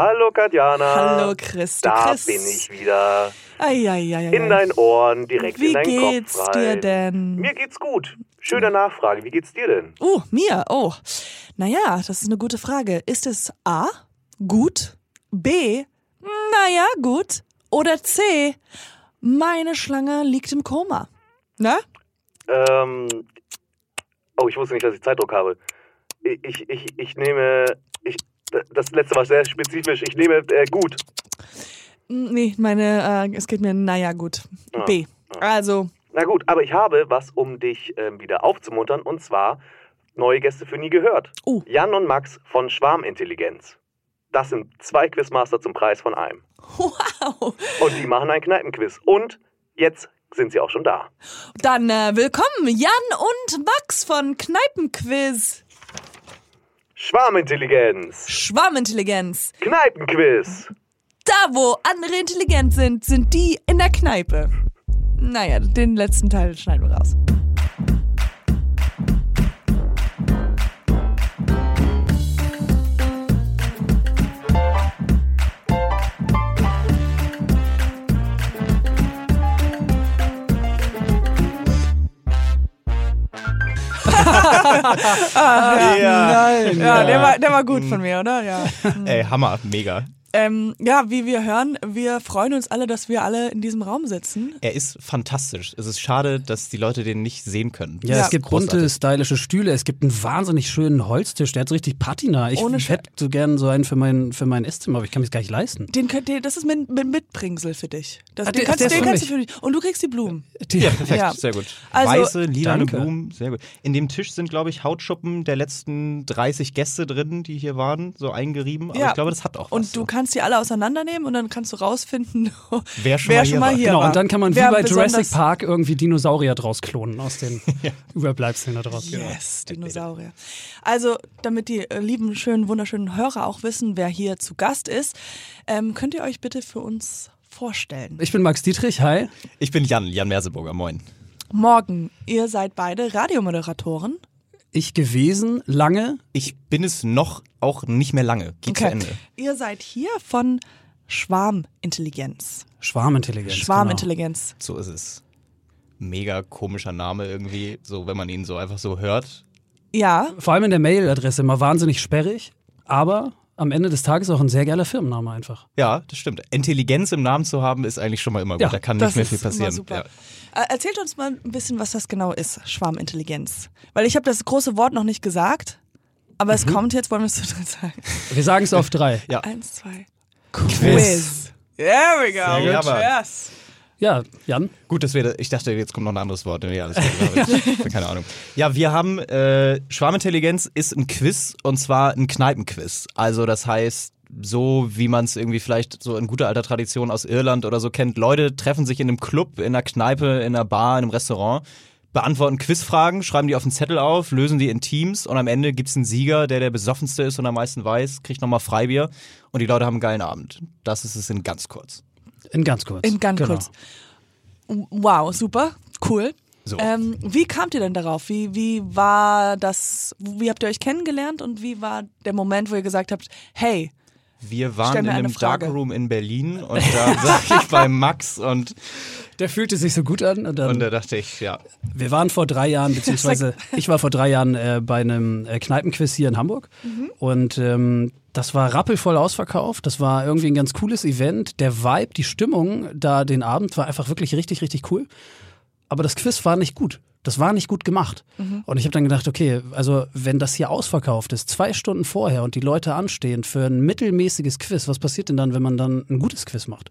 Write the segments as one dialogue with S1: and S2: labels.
S1: Hallo Katjana.
S2: Hallo Chris.
S1: Da
S2: Chris.
S1: bin ich wieder.
S2: Eieieiei.
S1: In deinen Ohren, direkt
S2: Wie
S1: in deinen
S2: geht's
S1: Kopf
S2: dir
S1: rein.
S2: denn?
S1: Mir geht's gut. Schöne Nachfrage. Wie geht's dir denn?
S2: Oh, mir. Oh. Naja, das ist eine gute Frage. Ist es A, gut, B, naja, gut, oder C, meine Schlange liegt im Koma? Na?
S1: Ähm, oh, ich wusste nicht, dass ich Zeitdruck habe. Ich, ich, ich, ich nehme. Das letzte war sehr spezifisch. Ich nehme äh, gut.
S2: Nee, meine, äh, es geht mir, naja, gut.
S1: Ah,
S2: B. Also,
S1: Na gut, aber ich habe was, um dich ähm, wieder aufzumuntern. Und zwar neue Gäste für nie gehört.
S2: Oh.
S1: Jan und Max von Schwarmintelligenz. Das sind zwei Quizmaster zum Preis von einem.
S2: wow.
S1: Und die machen ein Kneipenquiz. Und jetzt sind sie auch schon da.
S2: Dann äh, willkommen, Jan und Max von Kneipenquiz.
S1: Schwarmintelligenz.
S2: Schwarmintelligenz.
S1: Kneipenquiz.
S2: Da, wo andere intelligent sind, sind die in der Kneipe. Naja, den letzten Teil schneiden wir raus.
S3: Ja,
S2: Ja, der war, der war gut von mir, oder? Ja.
S3: Ey, Hammer, mega.
S2: Ähm, ja, wie wir hören, wir freuen uns alle, dass wir alle in diesem Raum sitzen.
S3: Er ist fantastisch. Es ist schade, dass die Leute den nicht sehen können.
S4: Ja,
S2: Ja.
S4: es gibt bunte, stylische Stühle. Es gibt einen wahnsinnig schönen Holztisch. Der hat so richtig Patina. Ich
S2: Ohne
S4: hätte so gern so einen für mein, für mein Esszimmer, aber ich kann mir gar nicht leisten.
S2: Den könnt ihr, das ist mit, mit Mitbringsel für dich. Das,
S4: Ah,
S2: den
S4: der-
S2: kannst, den
S4: für
S2: kannst du
S4: mich.
S2: für dich. Und du kriegst die Blumen.
S3: Ja, perfekt,
S2: Ja.
S3: sehr gut.
S2: Also-
S3: Weiße,
S4: Danke.
S3: Blumen, sehr gut. In dem Tisch sind, glaube ich, Hautschuppen der letzten 30 Gäste drin, die hier waren, so eingerieben. Aber
S2: Ja.
S3: ich glaube, das hat auch was.
S2: Und du
S3: so.
S2: Kannst die alle auseinandernehmen und dann kannst du rausfinden,
S3: Wer schon mal hier war.
S4: Genau,
S2: war.
S4: und dann kann man wie
S2: Wer
S4: bei
S2: besonders-
S4: Jurassic Park irgendwie Dinosaurier draus klonen aus den Überbleibseln da draus.
S2: Yes, Dinosaurier. Also, damit die äh, lieben, schönen, wunderschönen Hörer auch wissen, wer hier zu Gast ist, ähm, könnt ihr euch bitte für uns vorstellen.
S4: Ich bin Max Dietrich, hi.
S3: Ich bin Jan, Jan Merseburger, moin.
S2: Morgen, ihr seid beide Radiomoderatoren.
S4: Ich gewesen, lange.
S3: Ich bin es noch auch nicht mehr lange. Geht zu Ende.
S2: Ihr seid hier von Schwarmintelligenz.
S4: Schwarmintelligenz.
S2: Schwarmintelligenz.
S3: So ist es. Mega komischer Name irgendwie, so wenn man ihn so einfach so hört.
S2: Ja,
S4: Genau. Vor allem in der Mailadresse immer wahnsinnig sperrig, aber am Ende des Tages auch ein sehr geiler Firmenname einfach.
S3: Ja, das stimmt. Intelligenz im Namen zu haben, ist eigentlich schon mal immer gut.
S4: Ja,
S3: da kann nicht mehr viel passieren.
S2: immer super.
S3: Ja.
S2: Äh, Erzählt uns mal ein bisschen, was das genau ist, Schwarmintelligenz. Weil ich habe das große Wort noch nicht gesagt, aber
S3: Mhm.
S2: es kommt jetzt, wollen wir es zu dritt sagen.
S4: Wir sagen es auf drei.
S3: Ja.
S2: Eins, zwei.
S4: Quiz.
S2: There we go.
S3: Sehr gut.
S2: Yes.
S4: Ja, Jan.
S3: Gut, dass wir, ich dachte, jetzt kommt noch ein anderes Wort. Ja, alles gut. Keine Ahnung. Ja, wir haben, äh, Schwarmintelligenz ist ein Quiz und zwar ein Kneipenquiz. Also das heißt, so wie man es irgendwie vielleicht so in guter alter Tradition aus Irland oder so kennt, Leute treffen sich in einem Club, in einer Kneipe, in einer Bar, in einem Restaurant, beantworten Quizfragen, schreiben die auf einen Zettel auf, lösen die in Teams und am Ende gibt's einen Sieger, der der besoffenste ist und am meisten weiß, kriegt nochmal Freibier und die Leute haben einen geilen Abend. Das ist es in ganz kurz.
S4: In ganz kurz.
S2: In ganz
S4: Genau.
S2: kurz. Wow, super, cool.
S3: So.
S2: Ähm, wie kamt ihr denn darauf? Wie, wie war das, wie habt ihr euch kennengelernt und wie war der Moment, wo ihr gesagt habt, hey,
S3: Wir waren in einem
S2: Frage.
S3: Darkroom in Berlin und da saß ich bei Max und,
S4: Der fühlte sich so gut an und dann.
S3: und da dachte ich, ja,
S4: Wir waren vor drei Jahren, beziehungsweise ich war vor drei Jahren äh, bei einem äh, Kneipenquiz hier in Hamburg und ähm, das war rappelvoll ausverkauft. Das war irgendwie ein ganz cooles Event. Der Vibe, die Stimmung da den Abend war einfach wirklich richtig, richtig cool. Aber das Quiz war nicht gut. Das war nicht gut gemacht. Und ich habe dann gedacht, okay, also wenn das hier ausverkauft ist, zwei Stunden vorher und die Leute anstehen für ein mittelmäßiges Quiz, was passiert denn dann, wenn man dann ein gutes Quiz macht?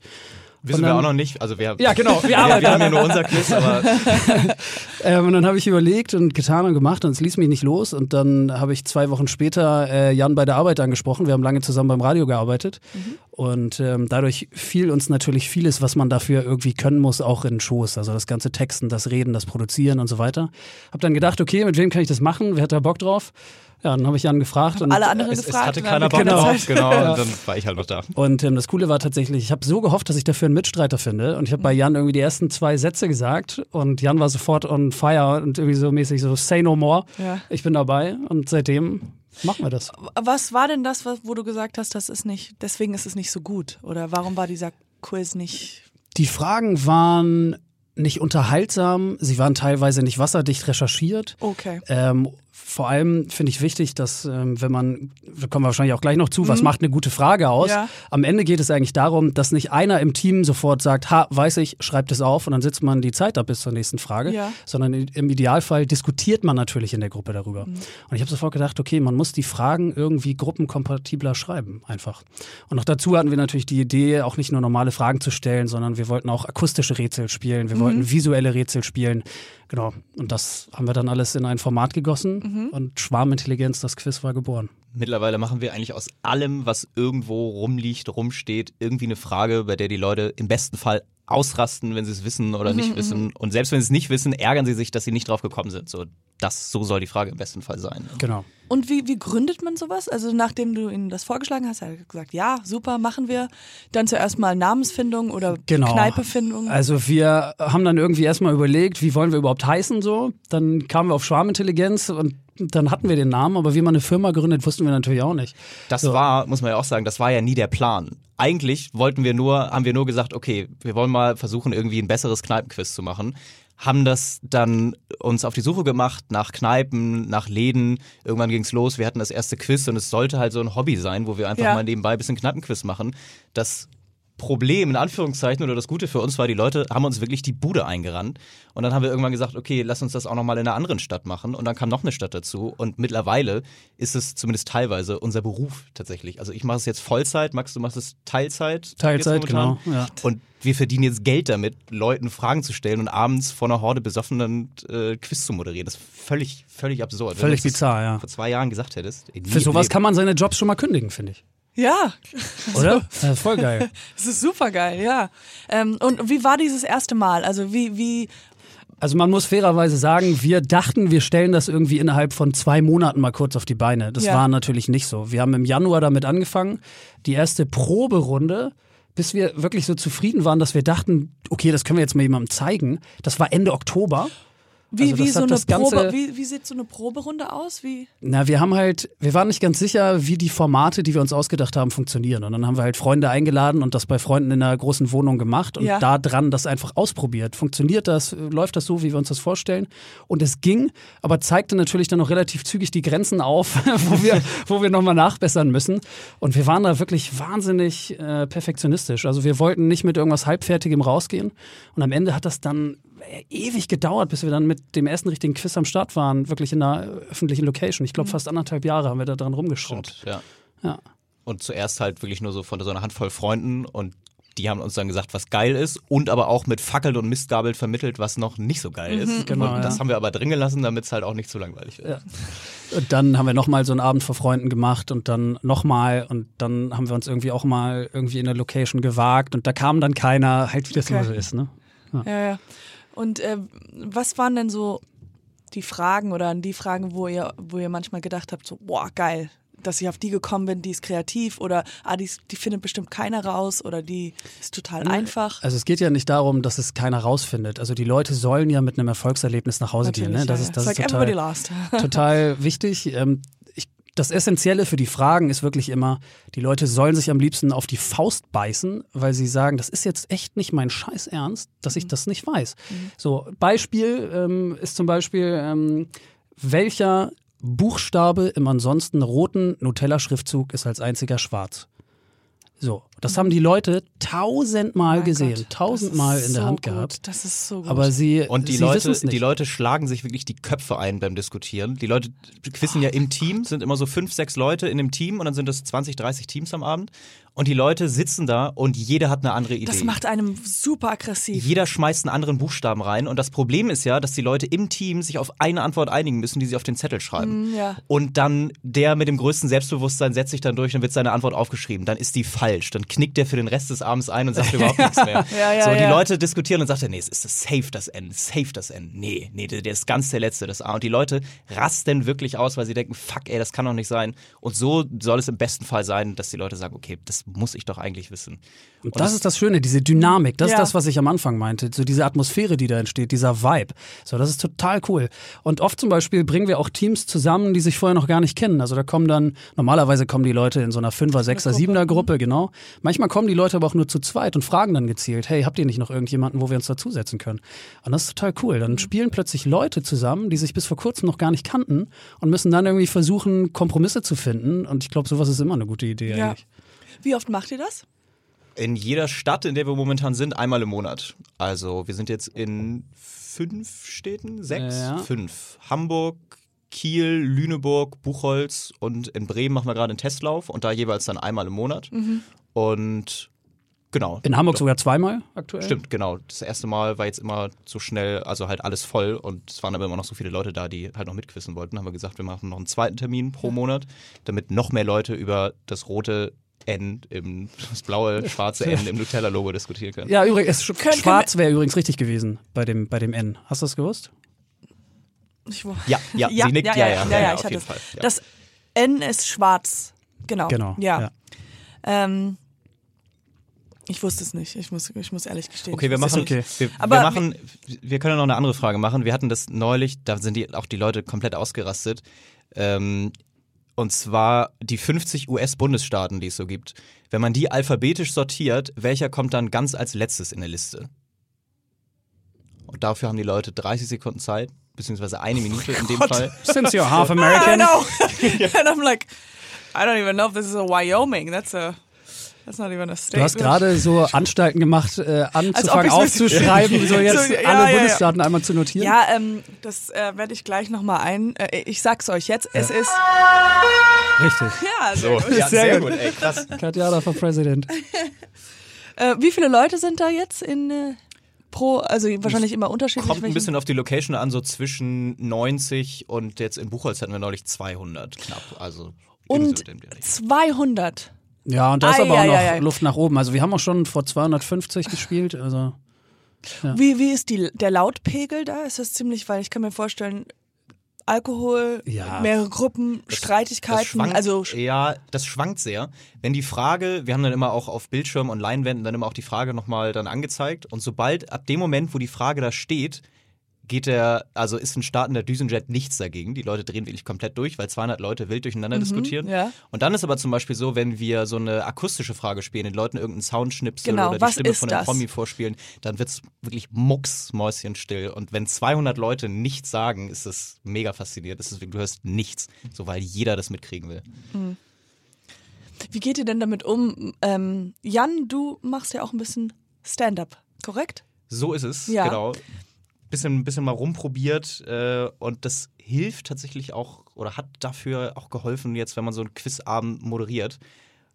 S3: Wissen
S4: Und
S3: wir
S4: dann-
S3: auch noch nicht. Also wir,
S4: Ja, genau, wir arbeiten
S3: wir haben ja nur unser Quiz, aber
S4: Ähm, und dann habe ich überlegt und getan und gemacht und es ließ mich nicht los. Und dann habe ich zwei Wochen später äh, Jan bei der Arbeit angesprochen. Wir haben lange zusammen beim Radio gearbeitet. Und ähm, dadurch fiel uns natürlich vieles, was man dafür irgendwie können muss, auch in den Schoß. Also das ganze Texten, das Reden, das Produzieren und so weiter. Hab dann gedacht, okay, mit wem kann ich das machen? Wer hat da Bock drauf? Ja, dann habe ich Jan gefragt. Und,
S2: alle anderen
S3: es, es
S2: gefragt?
S3: hatte
S2: na,
S3: keiner Bock
S4: Genau.
S3: drauf. Genau, und dann war ich halt noch da.
S4: Und ähm, das Coole war tatsächlich, ich habe so gehofft, dass ich dafür einen Mitstreiter finde. Und ich habe bei Jan irgendwie die ersten zwei Sätze gesagt und Jan war sofort on fire und irgendwie so mäßig so say no more.
S2: Ja.
S4: Ich bin dabei und seitdem machen wir das.
S2: Was war denn das, was- wo du gesagt hast, das ist nicht, deswegen ist es nicht so gut? Oder warum war dieser Quiz nicht.
S4: Die Fragen waren nicht unterhaltsam, sie waren teilweise nicht wasserdicht recherchiert.
S2: Okay.
S4: Ähm, vor allem finde ich wichtig, dass ähm, wenn man, da kommen wir wahrscheinlich auch gleich noch zu, was macht eine gute Frage aus?
S2: Mhm. Ja.
S4: Am Ende geht es eigentlich darum, dass nicht einer im Team sofort sagt, ha, weiß ich, schreibt es auf und dann sitzt man die Zeit ab bis zur nächsten Frage,
S2: Ja.
S4: sondern im Idealfall diskutiert man natürlich in der Gruppe darüber.
S2: Mhm.
S4: Und ich habe sofort gedacht, okay, man muss die Fragen irgendwie gruppenkompatibler schreiben, einfach. Und noch dazu hatten wir natürlich die Idee, auch nicht nur normale Fragen zu stellen, sondern wir wollten auch akustische Rätsel spielen, wir
S2: Mhm.
S4: wollten visuelle Rätsel spielen. Genau. Und das haben wir dann alles in ein Format gegossen
S2: Mhm.
S4: und Schwarmintelligenz, das Quiz war geboren.
S3: Mittlerweile machen wir eigentlich aus allem, was irgendwo rumliegt, rumsteht, irgendwie eine Frage, bei der die Leute im besten Fall ausrasten, wenn sie es wissen oder nicht wissen. Und selbst wenn sie es nicht wissen, ärgern sie sich, dass sie nicht drauf gekommen sind. So, das, so soll die Frage im besten Fall sein.
S4: Genau.
S2: Und wie, wie gründet man sowas? Also nachdem du ihnen das vorgeschlagen hast, hat er gesagt, ja, super, machen wir. Dann zuerst mal Namensfindung oder
S4: Genau.
S2: Kneipefindung.
S4: Also wir haben dann irgendwie erstmal überlegt, wie wollen wir überhaupt heißen so. Dann kamen wir auf Schwarmintelligenz und dann hatten wir den Namen, aber wie man eine Firma gründet, wussten wir natürlich auch nicht.
S3: Das
S4: So.
S3: war, muss man ja auch sagen, das war ja nie der Plan. Eigentlich wollten wir nur, haben wir nur gesagt, okay, wir wollen mal versuchen, irgendwie ein besseres Kneipenquiz zu machen. Haben das dann uns auf die Suche gemacht nach Kneipen, nach Läden. Irgendwann ging's los. Wir hatten das erste Quiz und es sollte halt so ein Hobby sein, wo wir einfach
S2: Ja.
S3: mal nebenbei ein bisschen Kneipenquiz machen. Das Problem, in Anführungszeichen, oder das Gute für uns war, die Leute haben uns wirklich die Bude eingerannt. Und dann haben wir irgendwann gesagt, okay, lass uns das auch nochmal in einer anderen Stadt machen. Und dann kam noch eine Stadt dazu. Und mittlerweile ist es zumindest teilweise unser Beruf tatsächlich. Also ich mache es jetzt Vollzeit, Max, du machst es Teilzeit.
S4: Teilzeit, genau. Ja.
S3: Und wir verdienen jetzt Geld damit, Leuten Fragen zu stellen und abends vor einer Horde besoffenen äh, Quiz zu moderieren. Das ist völlig, völlig absurd.
S4: Völlig bizarr, ja.
S3: Vor zwei Jahren gesagt hättest.
S4: Für sowas kann man seine Jobs schon mal kündigen, finde ich.
S2: Ja,
S4: Oder? Ja, voll geil.
S2: das ist super geil, ja. Ähm, und wie war dieses erste Mal? Also wie, wie,
S4: Also man muss fairerweise sagen, wir dachten, wir stellen das irgendwie innerhalb von zwei Monaten mal kurz auf die Beine. Das
S2: Ja.
S4: war natürlich nicht so. Wir haben im Januar damit angefangen. Die erste Proberunde, bis wir wirklich so zufrieden waren, dass wir dachten, okay, das können wir jetzt mal jemandem zeigen. Das war Ende Oktober.
S2: Wie,
S4: Also
S2: wie so eine Probe, wie, wie sieht so eine Proberunde aus? Wie?
S4: Na, wir haben halt, wir waren nicht ganz sicher, wie die Formate, die wir uns ausgedacht haben, funktionieren. Und dann haben wir halt Freunde eingeladen und das bei Freunden in einer großen Wohnung gemacht und
S2: Ja.
S4: da dran das einfach ausprobiert. Funktioniert das? Läuft das so, wie wir uns das vorstellen? Und es ging, aber zeigte natürlich dann noch relativ zügig die Grenzen auf, wo wir, wo wir nochmal nachbessern müssen. Und wir waren da wirklich wahnsinnig äh, perfektionistisch. Also wir wollten nicht mit irgendwas Halbfertigem rausgehen. Und am Ende hat das dann ewig gedauert, bis wir dann mit dem ersten richtigen Quiz am Start waren, wirklich in einer öffentlichen Location. Ich glaube, fast anderthalb Jahre haben wir da dran rumgeschraubt.
S3: Stimmt, ja.
S4: Ja.
S3: Und zuerst halt wirklich nur so von so einer Handvoll Freunden und die haben uns dann gesagt, was geil ist und aber auch mit Fackeln und Mistgabeln vermittelt, was noch nicht so geil ist.
S4: genau,
S3: und das
S4: ja.
S3: haben wir aber drin gelassen, damit es halt auch nicht zu langweilig wird.
S4: Ja. Und dann haben wir nochmal so einen Abend vor Freunden gemacht und dann nochmal und dann haben wir uns irgendwie auch mal irgendwie in eine Location gewagt und da kam dann keiner, halt wie das
S2: Okay.
S4: immer so ist, ne?
S2: Ja, ja. Und äh, was waren denn so die Fragen oder an die Fragen, wo ihr, wo ihr manchmal gedacht habt, so, boah, geil, dass ich auf die gekommen bin, die ist kreativ oder ah, die, die findet bestimmt keiner raus oder die ist total einfach.
S4: Also es geht ja nicht darum, dass es keiner rausfindet. Also die Leute sollen ja mit einem Erfolgserlebnis nach Hause gehen. Ne? Das
S2: ja,
S4: ist, das ist
S2: like
S4: total, total wichtig. Ähm, das Essentielle für die Fragen ist wirklich immer, die Leute sollen sich am liebsten auf die Faust beißen, weil sie sagen, das ist jetzt echt nicht mein Scheiß Ernst, dass ich das nicht weiß. So, Beispiel ähm, ist zum Beispiel, ähm, welcher Buchstabe im ansonsten roten Nutella-Schriftzug ist als einziger schwarz? So, das haben die Leute tausendmal
S2: Mein
S4: gesehen,
S2: Gott,
S4: tausendmal
S2: das
S4: in der
S2: so
S4: Hand
S2: gut.
S4: gehabt.
S2: Das ist so gut.
S4: Aber sie,
S3: Und die
S4: sie
S3: Leute, die Leute schlagen sich wirklich die Köpfe ein beim Diskutieren. Die Leute quizzen ja im Team, sind immer so fünf, sechs Leute in einem Team und dann sind es 20, 30 Teams am Abend. Und die Leute sitzen da und jeder hat eine andere Idee.
S2: das macht einem super aggressiv.
S3: Jeder schmeißt einen anderen Buchstaben rein. Und das Problem ist ja, dass die Leute im Team sich auf eine Antwort einigen müssen, die sie auf den Zettel schreiben.
S2: Mm, ja.
S3: Und dann der mit dem größten Selbstbewusstsein setzt sich dann durch und wird seine Antwort aufgeschrieben. Dann ist die falsch. Dann knickt der für den Rest des Abends ein und sagt überhaupt nichts mehr.
S2: Ja, ja,
S3: so, die. Leute diskutieren und sagt er, nee, es ist das safe das N, safe das N. Nee, nee, der, der ist ganz der Letzte, das A. Und die Leute rasten wirklich aus, weil sie denken, fuck, ey, das kann doch nicht sein. Und so soll es im besten Fall sein, dass die Leute sagen, okay, das muss ich doch eigentlich wissen.
S4: Und das ist das Schöne, diese Dynamik, das
S2: Ja.
S4: ist das, was ich am Anfang meinte, so diese Atmosphäre, die da entsteht, dieser Vibe. So, das ist total cool. Und oft zum Beispiel bringen wir auch Teams zusammen, die sich vorher noch gar nicht kennen. Also da kommen dann, normalerweise kommen die Leute in so einer Fünfer, Sechser, Siebener Gruppe, genau. Manchmal kommen die Leute aber auch nur zu zweit und fragen dann gezielt, hey, habt ihr nicht noch irgendjemanden, wo wir uns dazusetzen können? Und das ist total cool. Dann spielen plötzlich Leute zusammen, die sich bis vor kurzem noch gar nicht kannten und müssen dann irgendwie versuchen, Kompromisse zu finden. Und ich glaube, sowas ist immer eine gute Idee
S2: Ja.
S4: eigentlich.
S2: Wie oft macht ihr das?
S3: In jeder Stadt, in der wir momentan sind, einmal im Monat. Also wir sind jetzt in fünf Städten, sechs,
S4: Ja.
S3: fünf. Hamburg, Kiel, Lüneburg, Buchholz und in Bremen machen wir gerade einen Testlauf und da jeweils dann einmal im Monat. Und genau.
S4: In Hamburg sogar zweimal aktuell.
S3: Stimmt, genau. Das erste Mal war jetzt immer so schnell, also halt alles voll und es waren aber immer noch so viele Leute da, die halt noch mitquissen wollten. Haben wir gesagt, wir machen noch einen zweiten Termin pro Monat, damit noch mehr Leute über das rote N im, das blaue, schwarze N im Nutella-Logo diskutieren können.
S4: Ja, übrigens, schwarz wäre übrigens richtig gewesen bei dem, bei dem N. Hast du das gewusst?
S2: Ich, wo-
S3: Ja, ja, sie nickt, ja, ja, ja, ja,
S2: ich
S3: auf
S2: hatte
S3: jeden
S2: es.
S3: Fall. Ja.
S2: Das N ist schwarz. Genau.
S4: Genau.
S2: Ja. Ähm, ich wusste es nicht. Ich muss, ich muss ehrlich gestehen.
S3: Okay, wir machen,
S2: es nicht.
S3: wir,
S2: Aber
S3: wir machen, wir können noch eine andere Frage machen. Wir hatten das neulich, da sind die, auch die Leute komplett ausgerastet. Ähm, und zwar die 50 US-Bundesstaaten, die es so gibt. Wenn man die alphabetisch sortiert, welcher kommt dann ganz als letztes in der Liste? Und dafür haben die Leute 30 Sekunden Zeit, beziehungsweise eine Minute in dem Fall.
S4: Since you're half
S2: I
S4: American.
S2: know. And I'm like, I don't even know if this is a Wyoming. That's a, that's not even a state.
S4: Du hast gerade so Anstalten gemacht, äh, anzufangen aufzuschreiben, so jetzt
S2: So, ja,
S4: alle
S2: ja, ja.
S4: Bundesstaaten einmal zu notieren.
S2: Ja, ähm, das äh, werde ich gleich nochmal ein. Äh, ich sag's euch jetzt. Es ist.
S4: Richtig.
S2: Ja, sehr
S3: So,
S2: gut.
S3: ja,
S4: Sehr
S3: sehr
S4: gut.
S3: gut, ey, krass.
S4: Katjana for President.
S2: Äh, wie viele Leute sind da jetzt in äh, pro? Also wahrscheinlich immer unterschiedlich.
S3: Kommt ein bisschen auf die Location an, so zwischen 90 und jetzt in Buchholz hatten wir neulich 200 knapp. Also so
S2: und
S3: in dem Bereich.
S2: 200.
S4: Ja, und da ist aber auch noch
S2: ei.
S4: Luft nach oben. Also wir haben auch schon vor 250 gespielt. Also
S2: Wie, wie ist die, der Lautpegel da? Ist das ziemlich, weil ich kann mir vorstellen, Alkohol,
S4: Ja.
S2: mehrere Gruppen, Streitigkeiten,
S3: Das schwankt,
S2: also
S3: ja, das schwankt sehr. Wenn die Frage, wir haben dann immer auch auf Bildschirm und Leinwänden dann immer auch die Frage nochmal dann angezeigt und sobald ab dem Moment, wo die Frage da steht, geht der, also ist ein startender Düsenjet nichts dagegen. Die Leute drehen wirklich komplett durch, weil 200 Leute wild durcheinander diskutieren.
S2: Mhm, ja.
S3: Und dann ist aber zum Beispiel so, wenn wir so eine akustische Frage spielen, den Leuten irgendeinen Soundschnipsel
S2: Genau,
S3: oder die Stimme von einem
S2: das?
S3: Promi vorspielen, dann wird's wirklich mucksmäuschenstill. Und wenn 200 Leute nichts sagen, ist das mega faszinierend. Das ist, du hörst nichts, so weil jeder das mitkriegen will.
S2: wie geht ihr denn damit um? Ähm, Jan, du machst ja auch ein bisschen Stand-up, korrekt?
S3: So ist es,
S2: Ja.
S3: genau. Bisschen, bisschen mal rumprobiert äh, und das hilft tatsächlich auch oder hat dafür auch geholfen, jetzt, wenn man so einen Quizabend moderiert,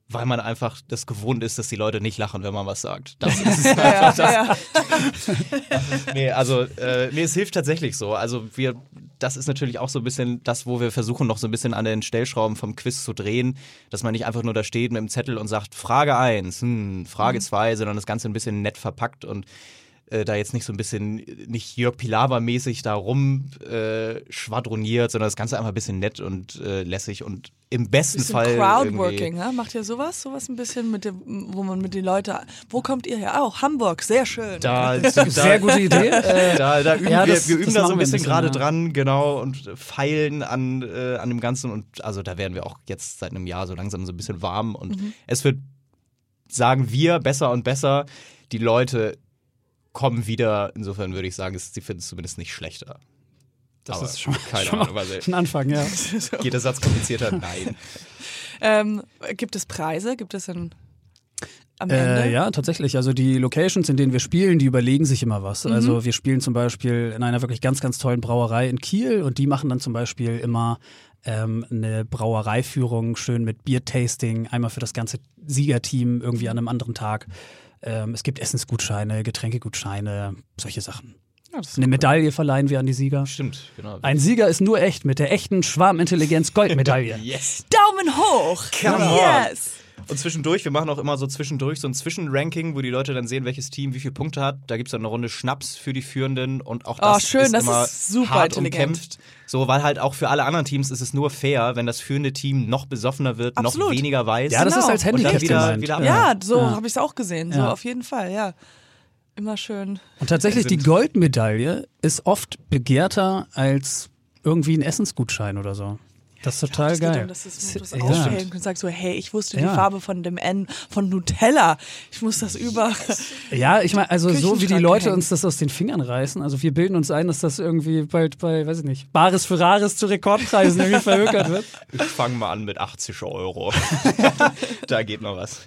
S3: weil man einfach das gewohnt ist, dass die Leute nicht lachen, wenn man was sagt. Das ist einfach das. Nee, also, äh, nee, es hilft tatsächlich so. Also, wir, das ist natürlich auch so ein bisschen das, wo wir versuchen, noch so ein bisschen an den Stellschrauben vom Quiz zu drehen, dass man nicht einfach nur da steht mit dem Zettel und sagt, Frage 1, hm, Frage 2, sondern das Ganze ein bisschen nett verpackt und äh, da jetzt nicht so ein bisschen, nicht Jörg Pilawa-mäßig da rum äh, schwadroniert, sondern das Ganze einfach ein bisschen nett und äh, lässig und im besten
S2: Bisschen
S3: Fall.
S2: Crowdworking, ne? Macht ihr sowas? Sowas ein bisschen mit dem, wo man mit den Leuten. Wo kommt ihr her? Oh, Hamburg, sehr schön.
S3: Da, da,
S4: sehr gute Idee.
S3: Da, da üben
S4: Ja,
S3: wir,
S4: das-
S3: wir üben
S4: das
S3: da so
S4: wir ein
S3: bisschen
S4: bisschen,
S3: gerade
S4: ja.
S3: dran, genau, und feilen an, äh, an dem Ganzen. Und also da werden wir auch jetzt seit einem Jahr so langsam so ein bisschen warm. Und
S4: Mhm.
S3: es wird, sagen wir, besser und besser. Die Leute kommen wieder. Insofern würde ich sagen, sie finden es zumindest nicht schlechter.
S4: das
S3: Aber
S4: ist schon,
S3: keine
S4: schon
S3: Ahnung,
S4: mal
S3: weil
S4: ein Anfang, ja.
S3: geht der Satz komplizierter? Nein.
S2: Ähm, gibt es Preise? Gibt es ein am Ende?
S4: Äh, ja, tatsächlich. Also die Locations, in denen wir spielen, die überlegen sich immer was. Also wir spielen zum Beispiel in einer wirklich ganz, ganz tollen Brauerei in Kiel und die machen dann zum Beispiel immer ähm, eine Brauereiführung schön mit Biertasting, einmal für das ganze Siegerteam irgendwie an einem anderen Tag. Ähm, es gibt Essensgutscheine, Getränkegutscheine, solche Sachen.
S2: Ja,
S4: Eine Medaille verleihen wir an die Sieger.
S3: Stimmt, genau.
S4: Ein Sieger ist nur echt mit der echten Schwarmintelligenz Goldmedaille.
S3: Yes.
S2: Daumen hoch!
S3: Come on.
S2: yes!
S3: Und zwischendurch, wir machen auch immer so zwischendurch so ein Zwischenranking, wo die Leute dann sehen, welches Team wie viele Punkte hat. Da gibt es dann eine Runde Schnaps für die Führenden und auch das
S2: Oh, schön,
S3: ist
S2: das
S3: immer
S2: ist super
S3: hart
S2: intelligent.
S3: umkämpft. So, weil halt auch für alle anderen Teams ist es nur fair, wenn das führende Team noch besoffener wird,
S2: Absolut.
S3: noch weniger weiß.
S4: Ja, das
S2: Genau.
S4: ist als
S3: Und dann
S4: Handicap
S3: wieder-
S4: gemeint.
S3: wieder
S2: Ja, so
S4: Ja.
S2: habe ich es auch gesehen. So
S4: Ja.
S2: auf jeden Fall, ja. Immer schön.
S4: Und tatsächlich, die Goldmedaille ist oft begehrter als irgendwie ein Essensgutschein oder so. Das ist total
S2: Das geht
S4: geil.
S2: um, dass du das
S4: Ja.
S2: aufhellen und sagst so, hey, ich wusste die
S4: Ja.
S2: Farbe von dem N von Nutella. Ich muss das über.
S4: Ja, ich meine, also so wie die Leute
S2: hängen.
S4: uns das aus den Fingern reißen. Also wir bilden uns ein, dass das irgendwie bald bei, weiß ich nicht, Bares für Rares zu Rekordpreisen irgendwie verhökert wird.
S3: Ich fange mal an mit 80 Euro. da geht noch was.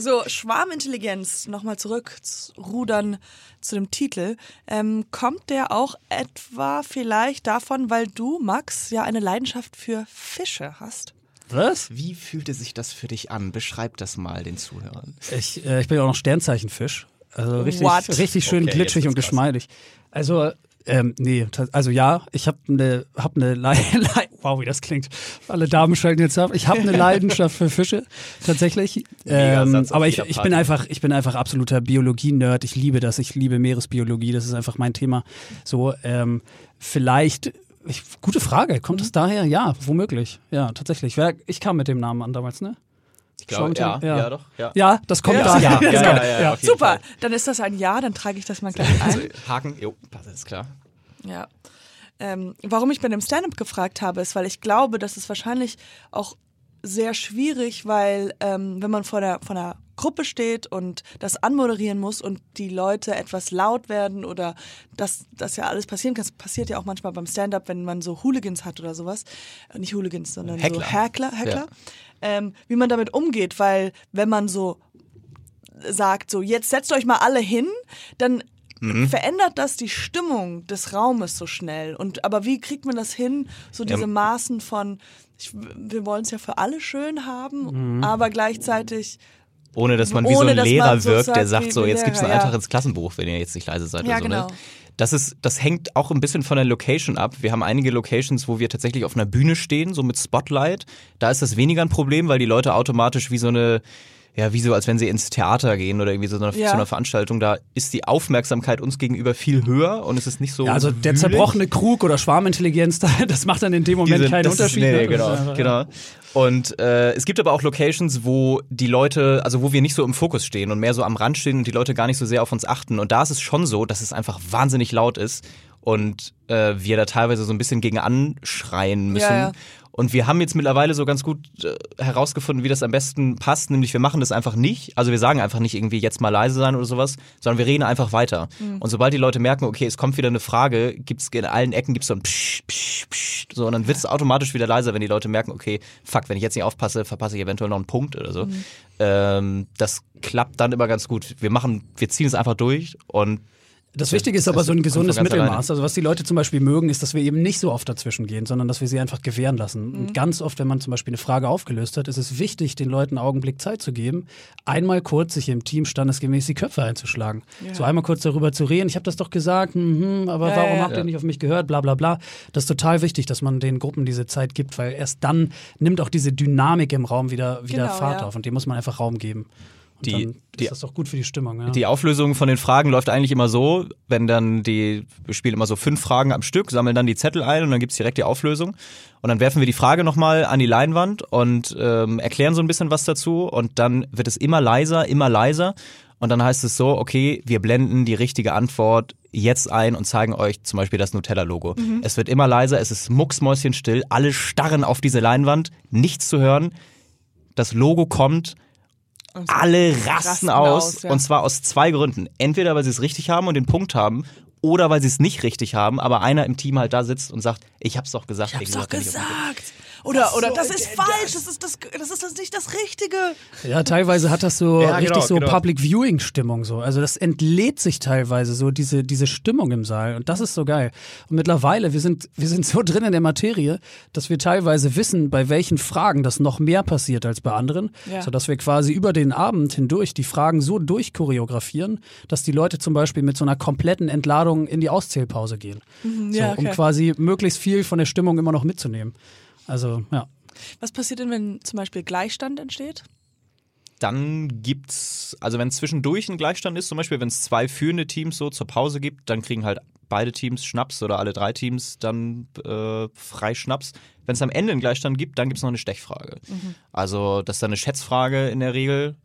S2: So, Schwarmintelligenz, nochmal zurück, rudern zu dem Titel. Ähm, kommt der auch etwa vielleicht davon, weil du, Max, ja eine Leidenschaft für Fische hast?
S4: Was?
S3: Wie fühlte sich das für dich an? Beschreib das mal den Zuhörern.
S4: Ich, äh, ich bin ja auch noch Sternzeichenfisch. Also richtig,
S2: What?
S4: richtig schön
S3: Okay,
S4: glitschig und geschmeidig. Also, ähm, nee, also ja, ich habe eine, hab eine Le Le wow, wie das klingt. Alle Damen schalten jetzt ab. Ich habe eine Leidenschaft für Fische, tatsächlich. Ähm, aber ich, ich bin einfach, ich bin einfach absoluter Biologie-Nerd. Ich liebe das. Ich liebe Meeresbiologie. Das ist einfach mein Thema. So, ähm, vielleicht. Ich, gute Frage. Kommt es daher? Ja, womöglich. Ja, tatsächlich. Wer, ich kam mit dem Namen an damals, ne?
S3: Ich glaube, ja,
S4: Ja.
S3: ja, doch. Ja.
S4: Ja, das kommt
S2: Ja.
S4: daher.
S3: Ja, ja, ja, ja, ja, auf jeden
S2: Super,
S3: Fall.
S2: dann ist das ein Ja, dann trage ich das mal gleich ein.
S3: Also, Haken, jo, passt, ist klar.
S2: Ja. Ähm, warum ich bei dem Stand-up gefragt habe, ist, weil ich glaube, dass es wahrscheinlich auch sehr schwierig, weil ähm, wenn man vor der, vor einer Gruppe steht und das anmoderieren muss und die Leute etwas laut werden oder dass das ja alles passieren kann, das passiert ja auch manchmal beim Stand-up, wenn man so Hooligans hat oder sowas, Äh, nicht Hooligans, sondern
S3: Heckler.
S2: so Heckler, Heckler,
S3: Ja.
S2: ähm, wie man damit umgeht, weil wenn man so sagt, so jetzt setzt euch mal alle hin, dann
S3: Mhm.
S2: verändert das die Stimmung des Raumes so schnell. Und aber wie kriegt man das hin, so diese
S3: Ja.
S2: Maßen von ich, wir wollen es ja für alle schön haben,
S3: Mhm.
S2: aber gleichzeitig
S3: Ohne dass man wie so
S2: Ohne,
S3: ein
S2: dass
S3: Lehrer
S2: so
S3: wirkt, der
S2: sagt,
S3: so, jetzt gibt's einen Eintrag
S2: ja.
S3: ins Klassenbuch, wenn ihr jetzt nicht leise seid
S2: Ja,
S3: oder so.
S2: genau.
S3: Ne? Das ist, das hängt auch ein bisschen von der Location ab. Wir haben einige Locations, wo wir tatsächlich auf einer Bühne stehen, so mit Spotlight. Da ist das weniger ein Problem, weil die Leute automatisch wie so eine, ja, wie so, als wenn sie ins Theater gehen oder irgendwie so eine,
S2: Ja.
S3: zu einer Veranstaltung. Da ist die Aufmerksamkeit uns gegenüber viel höher und es ist nicht so.
S4: Ja, also der
S3: wühlig.
S4: zerbrochene Krug oder Schwarmintelligenz, das macht dann in dem Moment
S3: Diese-
S4: keinen
S3: das ist-
S4: Unterschied.
S3: Nee,
S4: ne?
S3: nee, genau,
S4: ist
S3: genau. Und äh, es gibt aber auch Locations, wo die Leute, also wo wir nicht so im Fokus stehen und mehr so am Rand stehen und die Leute gar nicht so sehr auf uns achten. Und da ist es schon so, dass es einfach wahnsinnig laut ist und äh, wir da teilweise so ein bisschen gegen anschreien müssen.
S2: Ja, ja.
S3: Und wir haben jetzt mittlerweile so ganz gut äh, herausgefunden, wie das am besten passt. Nämlich wir machen das einfach nicht. Also wir sagen einfach nicht irgendwie jetzt mal leise sein oder sowas, sondern wir reden einfach weiter. Und sobald die Leute merken, okay, es kommt wieder eine Frage, gibt's in allen Ecken gibt's so ein Psch, Psch, Psch, so und dann wird es automatisch wieder leiser, wenn die Leute merken, okay, fuck, wenn ich jetzt nicht aufpasse, verpasse ich eventuell noch einen Punkt oder so. Ähm, das klappt dann immer ganz gut. Wir machen, wir ziehen es einfach durch und
S4: Das Wichtige ist aber so ein gesundes. Mittelmaß. Also was die Leute zum Beispiel mögen, ist, dass wir eben nicht so oft dazwischen gehen, sondern dass wir sie einfach gewähren lassen. Und ganz oft, wenn man zum Beispiel eine Frage aufgelöst hat, ist es wichtig, den Leuten einen Augenblick Zeit zu geben, einmal kurz sich im Team standesgemäß die Köpfe einzuschlagen. So einmal kurz darüber zu reden, ich habe das doch gesagt, mhm, aber
S2: Ja,
S4: warum
S2: ja,
S4: habt ihr
S3: ja.
S4: nicht auf mich gehört, bla bla bla. Das ist total wichtig, dass man den Gruppen diese Zeit gibt, weil erst dann nimmt auch diese Dynamik im Raum wieder, wieder
S2: Genau,
S4: Fahrt
S2: ja.
S4: auf und dem muss man einfach Raum geben. Und
S3: Die-
S4: dann
S3: die-
S4: ist das doch gut für die Stimmung. Ja.
S3: Die Auflösung von den Fragen läuft eigentlich immer so, wenn dann die, wir spielen immer so fünf Fragen am Stück, sammeln dann die Zettel ein und dann gibt's direkt die Auflösung. Und dann werfen wir die Frage nochmal an die Leinwand und ähm, erklären so ein bisschen was dazu und dann wird es immer leiser, immer leiser. Und dann heißt es so, okay, wir blenden die richtige Antwort jetzt ein und zeigen euch zum Beispiel das Nutella-Logo. Es wird immer leiser, es ist mucksmäuschenstill, alle starren auf diese Leinwand, nichts zu hören. Das Logo kommt, alle rasten,
S2: rasten
S3: aus,
S2: aus, ja.
S3: und zwar aus zwei Gründen. Entweder weil sie es richtig haben und den Punkt haben, oder weil sie es nicht richtig haben, aber einer im Team halt da sitzt und sagt, ich hab's doch gesagt.
S2: Ich hab's doch gesagt. Oder, oder das ist falsch, das ist das, das ist das nicht das Richtige.
S4: Ja, teilweise hat das so
S3: Ja,
S4: richtig
S3: genau,
S4: so
S3: genau.
S4: Public Viewing Stimmung so. Also das entlädt sich teilweise so diese diese Stimmung im Saal und das ist so geil. Und mittlerweile wir sind wir sind so drin in der Materie, dass wir teilweise wissen, bei welchen Fragen das noch mehr passiert als bei anderen,
S2: Ja.
S4: so dass wir quasi über den Abend hindurch die Fragen so durchchoreografieren, dass die Leute zum Beispiel mit so einer kompletten Entladung in die Auszählpause gehen, so,
S2: Mhm, ja,
S4: um
S2: okay.
S4: quasi möglichst viel von der Stimmung immer noch mitzunehmen. Also ja.
S2: Was passiert denn, wenn zum Beispiel Gleichstand entsteht?
S3: dann gibt's, also wenn zwischendurch ein Gleichstand ist, zum Beispiel, wenn es zwei führende Teams so zur Pause gibt, dann kriegen halt beide Teams Schnaps oder alle drei Teams dann äh, frei Schnaps. Wenn es am Ende einen Gleichstand gibt, dann gibt es noch eine Stechfrage. Also das ist dann eine Schätzfrage in der Regel.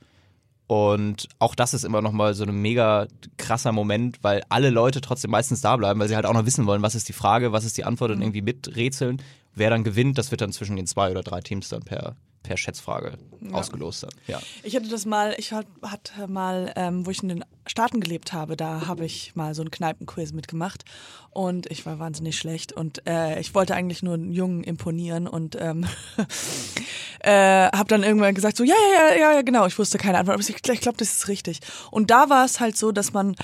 S3: Und auch das ist immer noch mal so ein mega krasser Moment, weil alle Leute trotzdem meistens da bleiben, weil sie halt auch noch wissen wollen, was ist die Frage, was ist die Antwort und irgendwie miträtseln. Wer dann gewinnt, das wird dann zwischen den zwei oder drei Teams dann per, per Schätzfrage ausgelost dann. Ja.
S2: Ich hatte das mal, ich hat- hatte mal, ähm, wo ich in den Staaten gelebt habe, da habe ich mal so einen Kneipenquiz mitgemacht und ich war wahnsinnig schlecht und äh, ich wollte eigentlich nur einen Jungen imponieren und ähm, äh, habe dann irgendwann gesagt so, ja, ja, ja, ja, ja, genau, ich wusste keine Antwort, aber ich, ich glaube, das ist richtig. Und da war es halt so, dass man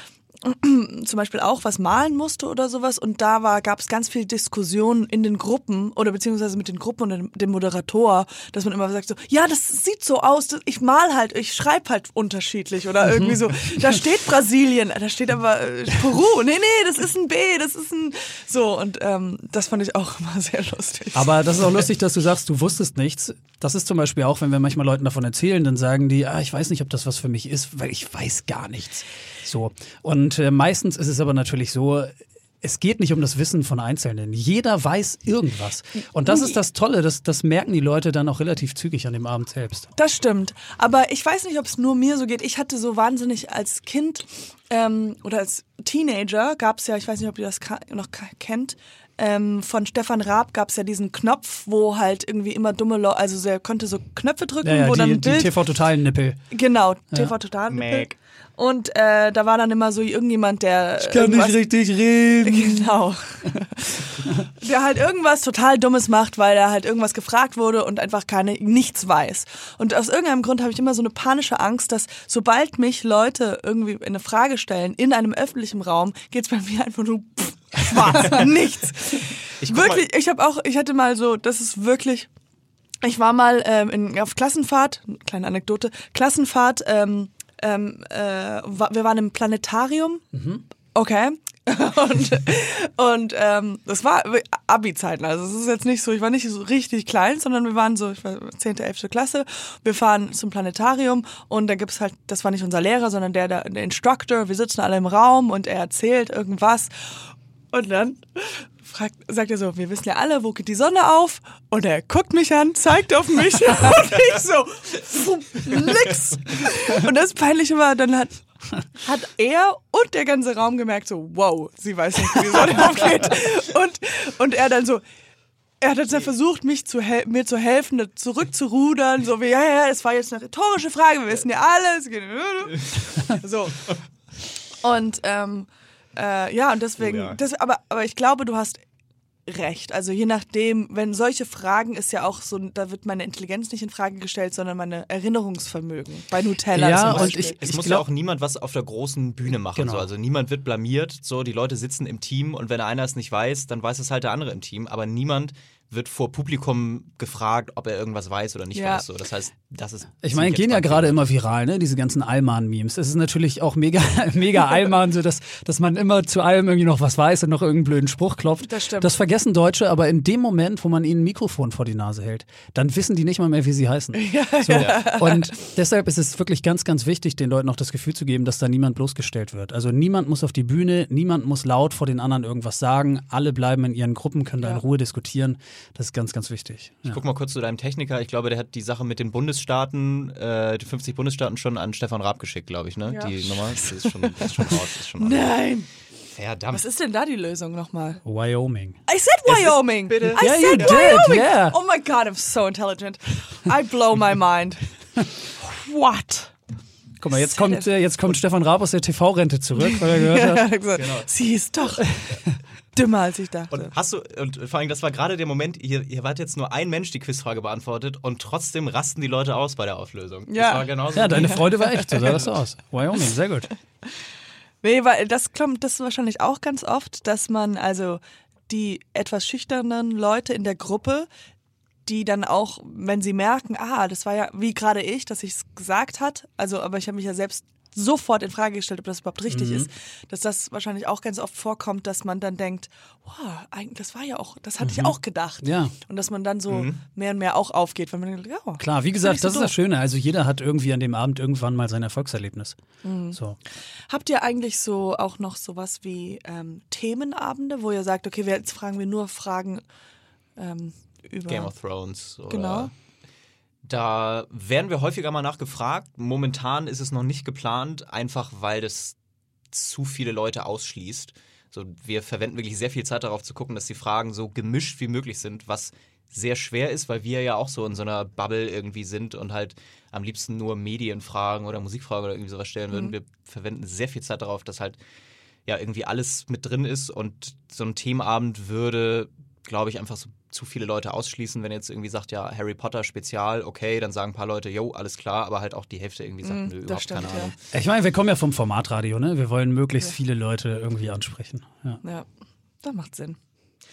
S2: zum Beispiel auch was malen musste oder sowas und da war gab es ganz viel Diskussion in den Gruppen oder beziehungsweise mit den Gruppen und dem, dem Moderator, dass man immer sagt so, ja, das sieht so aus, ich mal halt, ich schreibe halt unterschiedlich oder irgendwie so. Da steht Brasilien, da steht aber äh, Peru, nee, nee, das ist ein B, das ist ein so und ähm, das fand ich auch immer sehr lustig.
S4: Aber das ist auch lustig, dass du sagst, du wusstest nichts. Das ist zum Beispiel auch, wenn wir manchmal Leuten davon erzählen, dann sagen die, ah, ich weiß nicht, ob das was für mich ist, weil ich weiß gar nichts. So. Und äh, meistens ist es aber natürlich so, es geht nicht um das Wissen von Einzelnen. Jeder weiß irgendwas. Und das ist das Tolle, das, das merken die Leute dann auch relativ zügig an dem Abend selbst.
S2: Das stimmt. Aber ich weiß nicht, ob es nur mir so geht. Ich hatte so wahnsinnig als Kind ähm, oder als Teenager gab es ja, ich weiß nicht, ob ihr das noch kennt, ähm, von Stefan Raab gab es ja diesen Knopf, wo halt irgendwie immer dumme Leute, also er konnte so Knöpfe drücken,
S4: Ja, ja,
S2: wo dann
S4: die, die
S2: Bild
S4: TV-totalen Nippel.
S2: Genau, TV Total.
S3: Mac.
S2: Und äh, da war dann immer so irgendjemand, der. irgendwas-
S4: richtig reden.
S2: Genau. der halt irgendwas total Dummes macht, weil er halt irgendwas gefragt wurde und einfach keine nichts weiß. Und aus irgendeinem Grund habe ich immer so eine panische Angst, dass sobald mich Leute irgendwie eine Frage stellen in einem öffentlichen Raum, geht's bei mir einfach nur pff, schwarz, nichts.
S3: Ich
S2: wirklich, ich habe auch, ich hatte mal so, das ist wirklich. Ich war mal ähm, in, auf Klassenfahrt, kleine Anekdote, Klassenfahrt, ähm, ähm, äh, wir waren im Planetarium. Okay. und und ähm, das war Abi-Zeiten. Also es ist jetzt nicht so, ich war nicht so richtig klein, sondern wir waren so, ich war 10., 11. Klasse. Wir fahren zum Planetarium und da gibt's halt, das war nicht unser Lehrer, sondern der, der, der Instructor. Wir sitzen alle im Raum und er erzählt irgendwas. Und dann fragt, sagt er so, wir wissen ja alle, wo geht die Sonne auf? Und er guckt mich an, zeigt auf mich und ich so, pfuh, nix. Und das Peinliche war, dann hat, hat er und der ganze Raum gemerkt so, wow, sie weiß nicht, wie die Sonne aufgeht. Und, und er dann so, er hat dann versucht, mich zu mir zu helfen, zurückzurudern, so wie, ja, ja, es war jetzt eine rhetorische Frage, wir wissen ja alles. So. Und ähm, äh, ja, und deswegen,
S3: Oh ja.
S2: Das, aber, aber ich glaube, du hast recht. Also je nachdem, wenn solche Fragen ist ja auch so, da wird meine Intelligenz nicht in Frage gestellt, sondern meine Erinnerungsvermögen. Bei Nutella
S4: Ja,
S2: zum
S4: und
S2: Beispiel.
S4: ich-
S3: Es muss
S4: glaub-
S3: ja auch niemand was auf der großen Bühne machen.
S4: Genau.
S3: So. Also niemand wird blamiert. So, die Leute sitzen im Team und wenn einer es nicht weiß, dann weiß es halt der andere im Team. Aber niemand wird vor Publikum gefragt, ob er irgendwas weiß oder nicht
S2: Ja.
S3: weiß. So. Das heißt, das ist.
S4: Ich meine, gehen ja gerade immer viral, ne? Diese ganzen Allmann-Memes. Es ist natürlich auch mega, mega Allmann, so dass, dass man immer zu allem irgendwie noch was weiß und noch irgendeinen blöden Spruch klopft.
S2: Das stimmt.
S4: Das vergessen Deutsche, aber in dem Moment, wo man ihnen ein Mikrofon vor die Nase hält, dann wissen die nicht mal mehr, wie sie heißen. so. Und deshalb ist es wirklich ganz, ganz wichtig, den Leuten auch das Gefühl zu geben, dass da niemand bloßgestellt wird. Also niemand muss auf die Bühne, niemand muss laut vor den anderen irgendwas sagen. Alle bleiben in ihren Gruppen, können da in
S2: Ja.
S4: Ruhe diskutieren. Das ist ganz, ganz wichtig.
S3: Ich guck mal kurz zu deinem Techniker. Ich glaube, der hat die Sache mit den Bundesstaaten, äh, die 50 Bundesstaaten schon an Stefan Raab geschickt, glaube ich, ne?
S2: Ja.
S3: Die Nummer. Das ist schon, ist schon raus. Ist schon.
S2: Nein.
S3: Verdammt.
S2: Was ist denn da die Lösung nochmal?
S4: Wyoming.
S2: I said Wyoming.
S3: bitte.
S2: I
S4: Yeah, you
S2: said
S4: did,
S2: Wyoming.
S4: yeah.
S2: Oh my God, I'm so intelligent. I blow my mind. What?
S4: Guck mal, jetzt kommt, äh, jetzt kommt Stefan Raab aus der TV-Rente zurück, weil er gehört hat.
S2: Sie ist doch dümmer, als ich dachte.
S3: Und hast du, und vor allem, das war gerade der Moment, hier, hier hat jetzt nur ein Mensch die Quizfrage beantwortet und trotzdem rasten die Leute aus bei der Auflösung.
S2: Ja.
S3: Das war genauso.
S4: Ja, deine Freude war echt, so sah das so aus. Wyoming, sehr gut.
S2: Nee, weil das kommt das ist wahrscheinlich auch ganz oft, dass man also die etwas schüchternen Leute in der Gruppe, die dann auch, wenn sie merken, ah, das war ja wie gerade ich, dass ich es gesagt hat, also aber ich habe mich ja selbst sofort in Frage gestellt, ob das überhaupt richtig
S4: Mhm.
S2: ist, dass das wahrscheinlich auch ganz oft vorkommt, dass man dann denkt, wow, eigentlich, das war ja auch, das hatte ich auch gedacht.
S4: Mhm. Ja.
S2: Und dass man dann so mehr und mehr auch aufgeht, weil man denkt, ja.
S4: Klar, wie gesagt,
S2: so
S4: das ist das
S2: doof.
S4: Schöne. Also jeder hat irgendwie an dem Abend irgendwann mal sein Erfolgserlebnis.
S2: Mhm.
S4: So.
S2: Habt ihr eigentlich so auch noch sowas wie ähm, Themenabende, wo ihr sagt, okay, wir, jetzt fragen wir nur Fragen ähm, über
S3: Game of Thrones. Oder
S2: Genau.
S3: Da werden wir häufiger mal nachgefragt. Momentan ist es noch nicht geplant, einfach weil das zu viele Leute ausschließt. So, wir verwenden wirklich sehr viel Zeit darauf zu gucken, dass die Fragen so gemischt wie möglich sind, was sehr schwer ist, weil wir ja auch so in so einer Bubble irgendwie sind und halt am liebsten nur Medienfragen oder Musikfragen oder irgendwie sowas stellen würden. Wir verwenden sehr viel Zeit darauf, dass halt ja irgendwie alles mit drin ist und so ein Themenabend würde, glaube ich, einfach so zu viele Leute ausschließen, wenn jetzt irgendwie sagt, ja, Harry Potter Spezial, okay, dann sagen ein paar Leute, jo, alles klar, aber halt auch die Hälfte irgendwie sagt,
S2: Mm,
S3: nö, überhaupt
S2: stimmt,
S3: keine
S2: ja.
S3: Ahnung.
S4: Ich meine, wir kommen ja vom Formatradio, ne? Wir wollen möglichst viele Leute irgendwie ansprechen. Ja.
S2: Ja, das macht Sinn.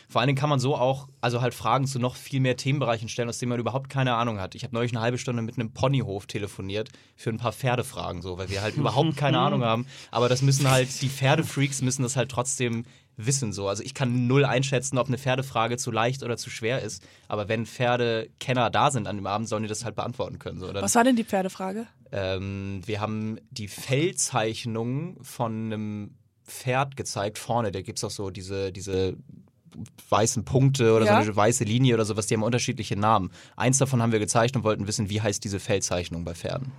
S3: Vor allen Dingen kann man so auch, also halt Fragen zu noch viel mehr Themenbereichen stellen, aus denen man überhaupt keine Ahnung hat. Ich habe neulich eine halbe Stunde mit einem Ponyhof telefoniert für ein paar Pferdefragen, so, weil wir halt überhaupt keine Ahnung haben. Aber das müssen halt, die Pferdefreaks müssen das halt trotzdem wissen, so. Also ich kann null einschätzen, ob eine Pferdefrage zu leicht oder zu schwer ist. Aber wenn Pferdekenner da sind an dem Abend, sollen die das halt beantworten können. So. Dann,
S2: Was war denn die Pferdefrage?
S3: ähm, wir haben die Fellzeichnung von einem Pferd gezeigt, vorne. Da gibt es auch so diese, diese weißen Punkte oder
S2: Ja.
S3: so eine weiße Linie oder sowas, die haben unterschiedliche Namen. Eins davon haben wir gezeigt und wollten wissen, wie heißt diese Fellzeichnung bei Pferden.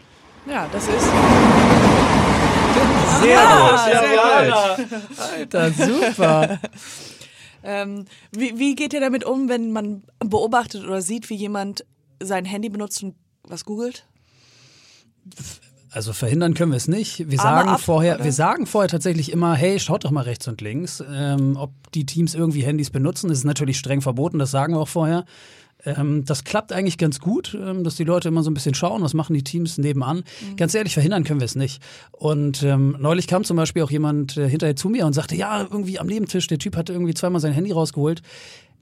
S2: Ja, das ist.
S3: Sehr
S2: Ah,
S3: gut,
S4: Alter, super.
S2: Ähm, wie, wie geht ihr damit um, wenn man beobachtet oder sieht, wie jemand sein Handy benutzt und was googelt?
S4: Also verhindern können wir es nicht. Wir
S2: Arme
S4: sagen
S2: ab,
S4: vorher,
S2: oder?
S4: wir sagen vorher tatsächlich immer, hey, schaut doch mal rechts und links, ähm, ob die Teams irgendwie Handys benutzen. Das ist natürlich streng verboten, das sagen wir auch vorher. Ähm, das klappt eigentlich ganz gut, ähm, dass die Leute immer so ein bisschen schauen, was machen die Teams nebenan.
S2: Mhm.
S4: Ganz ehrlich, verhindern können wir es nicht. Und ähm, neulich kam zum Beispiel auch jemand äh, hinterher zu mir und sagte, ja, irgendwie am Nebentisch, der Typ hatte irgendwie zweimal sein Handy rausgeholt.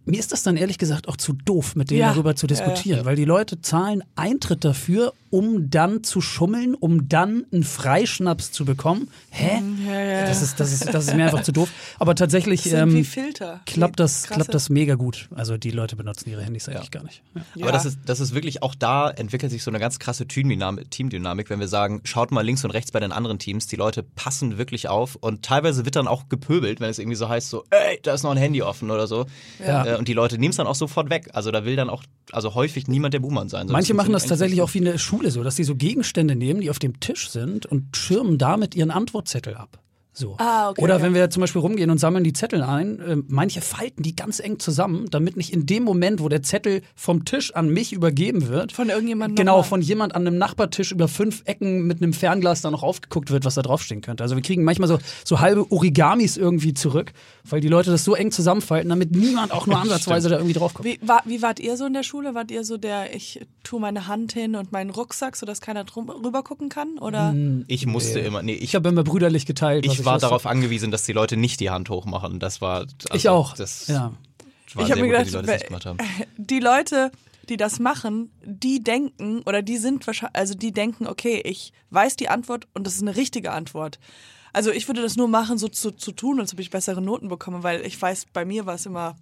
S4: Mir ist das dann ehrlich gesagt auch zu doof, mit denen
S2: Ja.
S4: darüber zu
S2: Ja, ja.
S4: diskutieren, weil die Leute zahlen Eintritt dafür, um dann zu schummeln, um dann einen Freischnaps zu bekommen. Hä?
S2: Ja, ja.
S4: Das, ist, das, ist, das ist mir einfach zu doof. Aber tatsächlich ähm,
S2: Filter.
S4: klappt, das,
S2: Krasse-
S4: klappt das mega gut. Also die Leute benutzen ihre Handys eigentlich gar nicht. Ja.
S2: Ja.
S3: Aber das ist, das ist wirklich, auch da entwickelt sich so eine ganz krasse Teamdynamik, Teamdynamik, wenn wir sagen, schaut mal links und rechts bei den anderen Teams, die Leute passen wirklich auf und teilweise wird dann auch gepöbelt, wenn es irgendwie so heißt, so, ey, da ist noch ein Handy offen oder so.
S4: Ja.
S3: Äh, und die Leute nehmen es dann auch sofort weg. Also da will dann auch, also häufig niemand der Buhmann sein. So,
S4: Manche machen das tatsächlich auch wie in der Schule so, dass sie so Gegenstände nehmen, die auf dem Tisch sind und schirmen damit ihren Antwortzettel ab. So.
S2: Ah, okay,
S4: Oder
S2: ja.
S4: wenn wir zum Beispiel rumgehen und sammeln die Zettel ein, äh, manche falten die ganz eng zusammen, damit nicht in dem Moment, wo der Zettel vom Tisch an mich übergeben wird,
S2: Von irgendjemandem
S4: genau von jemand an einem Nachbartisch über fünf Ecken mit einem Fernglas da noch aufgeguckt wird, was da draufstehen könnte. Also wir kriegen manchmal so, so halbe Origamis irgendwie zurück, weil die Leute das so eng zusammenfelten, damit niemand auch nur ansatzweise da irgendwie draufkommt.
S2: Wie, war, wie wart ihr so in der Schule? Wart ihr so der, ich tue meine Hand hin und meinen Rucksack, sodass keiner drum, rüber gucken kann? Oder?
S4: Hm.
S3: Ich musste immer, nee, ich,
S4: Ich habe immer brüderlich geteilt. was
S3: ich war darauf angewiesen, dass die Leute nicht die Hand hochmachen. Das war. Also,
S4: Ich auch.
S3: Das
S4: ja.
S3: war
S2: Ich
S3: sehr
S2: hab mir gedacht,
S3: die Leute
S2: die Leute, die das machen, die denken oder die sind wahrscheinlich, also die denken, okay, ich weiß die Antwort und das ist eine richtige Antwort. Also ich würde das nur machen, so zu, zu tun, als ob ich bessere Noten bekomme, weil ich weiß, bei mir war es immer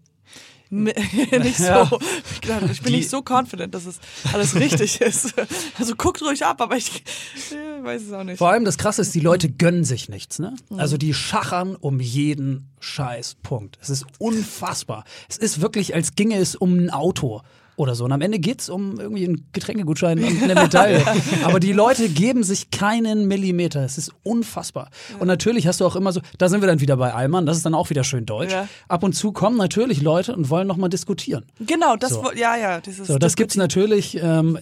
S2: nicht so.
S4: Ja.
S2: Ich, glaub, ich bin
S3: Die-
S2: nicht so confident, dass es alles richtig ist. Also guckt ruhig ab, aber ich, ich weiß es auch nicht.
S4: Vor allem das Krasse ist, die Leute gönnen sich nichts. Ne? Also die schachern um jeden Scheißpunkt. Es ist unfassbar. Es ist wirklich, als ginge es um ein Auto oder so. Und am Ende geht's um irgendwie einen Getränkegutschein und eine Medaille. Aber die Leute geben sich keinen Millimeter. Es ist unfassbar. Und natürlich hast du auch immer so, da sind wir dann wieder bei Allmann, das ist dann auch wieder schön deutsch.
S2: Ja.
S4: Ab und zu kommen natürlich Leute und wollen nochmal diskutieren.
S2: Genau, das,
S4: So.
S2: ja, ja. Dieses
S4: So, das gibt's natürlich. Ähm,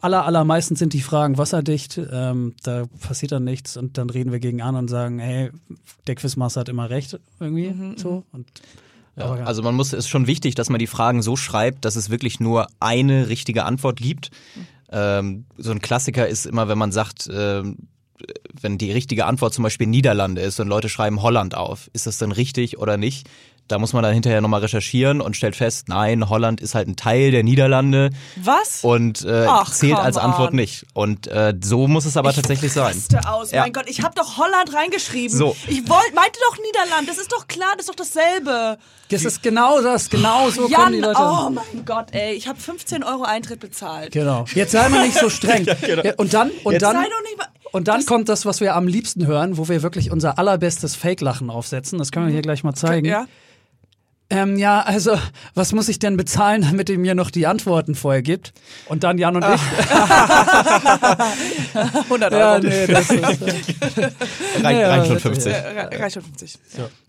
S4: aller, allermeistens sind die Fragen wasserdicht. Ähm, da passiert dann nichts und dann reden wir gegen an und sagen, hey, der Quizmaster hat immer recht irgendwie. so. Und,
S3: Ja, also man muss, es ist schon wichtig, dass man die Fragen so schreibt, dass es wirklich nur eine richtige Antwort gibt. Ähm, so ein Klassiker ist immer, wenn man sagt, ähm, wenn die richtige Antwort zum Beispiel Niederlande ist und Leute schreiben Holland auf, ist das dann richtig oder nicht? Da muss man dann hinterher nochmal recherchieren und stellt fest, nein, Holland ist halt ein Teil der Niederlande
S2: Was?
S3: und äh,
S2: Ach,
S3: zählt als Antwort
S2: on.
S3: nicht. Und äh, so muss es aber
S2: Ich
S3: tatsächlich sein.
S2: aus.
S3: Ja.
S2: Mein Gott, ich habe doch Holland reingeschrieben.
S3: So.
S2: Ich wollt, meinte doch Niederland. Das ist doch klar, das ist doch dasselbe.
S4: Das ist genau das, genau so kommen
S2: Jan,
S4: die Leute.
S2: oh mein Gott, ey. Ich habe 15 Euro Eintritt bezahlt.
S4: Genau. Jetzt sei mal nicht so streng. Ja, und dann, und
S3: Jetzt-
S4: dann,
S2: Sei doch nicht mal.
S4: und dann
S2: das-
S4: kommt das, was wir am liebsten hören, wo wir wirklich unser allerbestes Fake-Lachen aufsetzen. Das können wir hier gleich mal zeigen.
S2: Ja.
S4: Ähm, ja, also, was muss ich denn bezahlen, damit ihr mir noch die Antworten vorher gibt? Und dann Jan und ich.
S2: 100 Euro.
S4: Ja, nee, das ist,
S3: Rein,
S4: Ja,
S3: rein schon
S4: das-
S3: 50.
S2: Äh, reicht schon 50.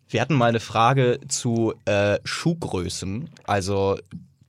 S3: Wir hatten mal eine Frage zu äh, Schuhgrößen, also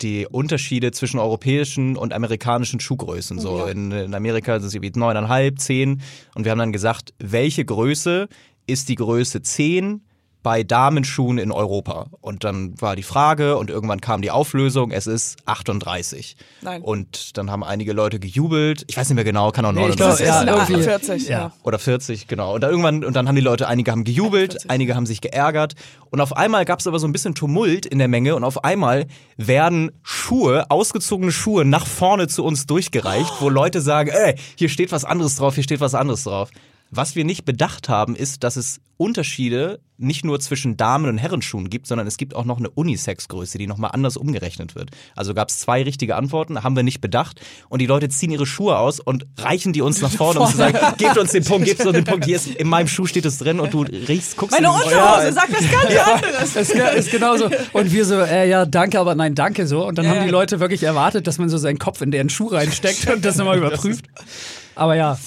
S3: die Unterschiede zwischen europäischen und amerikanischen Schuhgrößen. So
S2: Ja.
S3: in, in Amerika sind sie wie neuneinhalb, zehn. Und wir haben dann gesagt, welche Größe ist die Größe 10 bei Damenschuhen in Europa? Und dann war die Frage und irgendwann kam die Auflösung, es ist 38.
S2: Nein.
S3: Und dann haben einige Leute gejubelt. Ich weiß nicht mehr genau, kann auch
S4: Nee, ich
S3: 39
S4: glaub,
S2: Das
S4: ja,
S2: ist
S4: irgendwie-
S2: 48,
S4: ja.
S3: oder 40, genau. Und dann irgendwann, und dann haben die Leute, einige haben gejubelt,
S2: 41.
S3: einige haben sich geärgert. Und auf einmal gab es aber so ein bisschen Tumult in der Menge und auf einmal werden Schuhe, ausgezogene Schuhe nach vorne zu uns durchgereicht, wo Leute sagen, ey, hier steht was anderes drauf, hier steht was anderes drauf. Was wir nicht bedacht haben, ist, dass es Unterschiede nicht nur zwischen Damen- und Herrenschuhen gibt, sondern es gibt auch noch eine Unisex-Größe, die nochmal anders umgerechnet wird. Also gab es zwei richtige Antworten, haben wir nicht bedacht. Und die Leute ziehen ihre Schuhe aus und reichen die uns nach vorne, um zu sagen, gebt uns den Punkt, gebt uns den Punkt. Hier ist, in meinem Schuh steht es drin und du riechst, guckst
S2: Meine Unterhose
S3: Ja,
S2: sagt was ganz anderes.
S4: ist, ge- ist genauso. Und wir so, äh, ja, danke, aber nein, danke so. Und dann
S2: Ja,
S4: haben die
S2: ja.
S4: Leute wirklich erwartet, dass man so seinen Kopf in deren Schuh reinsteckt und das nochmal überprüft. Aber ja,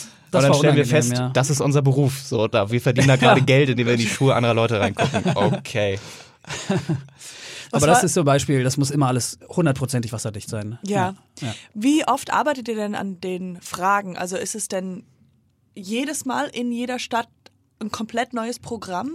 S4: das
S3: und dann stellen wir fest,
S4: ja.
S3: das ist unser Beruf. So, da, wir verdienen da gerade Geld, indem wir in die Schuhe anderer Leute reingucken. Okay.
S4: Aber das ist so ein Beispiel, das muss immer alles hundertprozentig wasserdicht sein.
S2: Ja.
S4: Ja.
S2: Wie oft arbeitet ihr denn an den Fragen? Also ist es denn jedes Mal in jeder Stadt ein komplett neues Programm?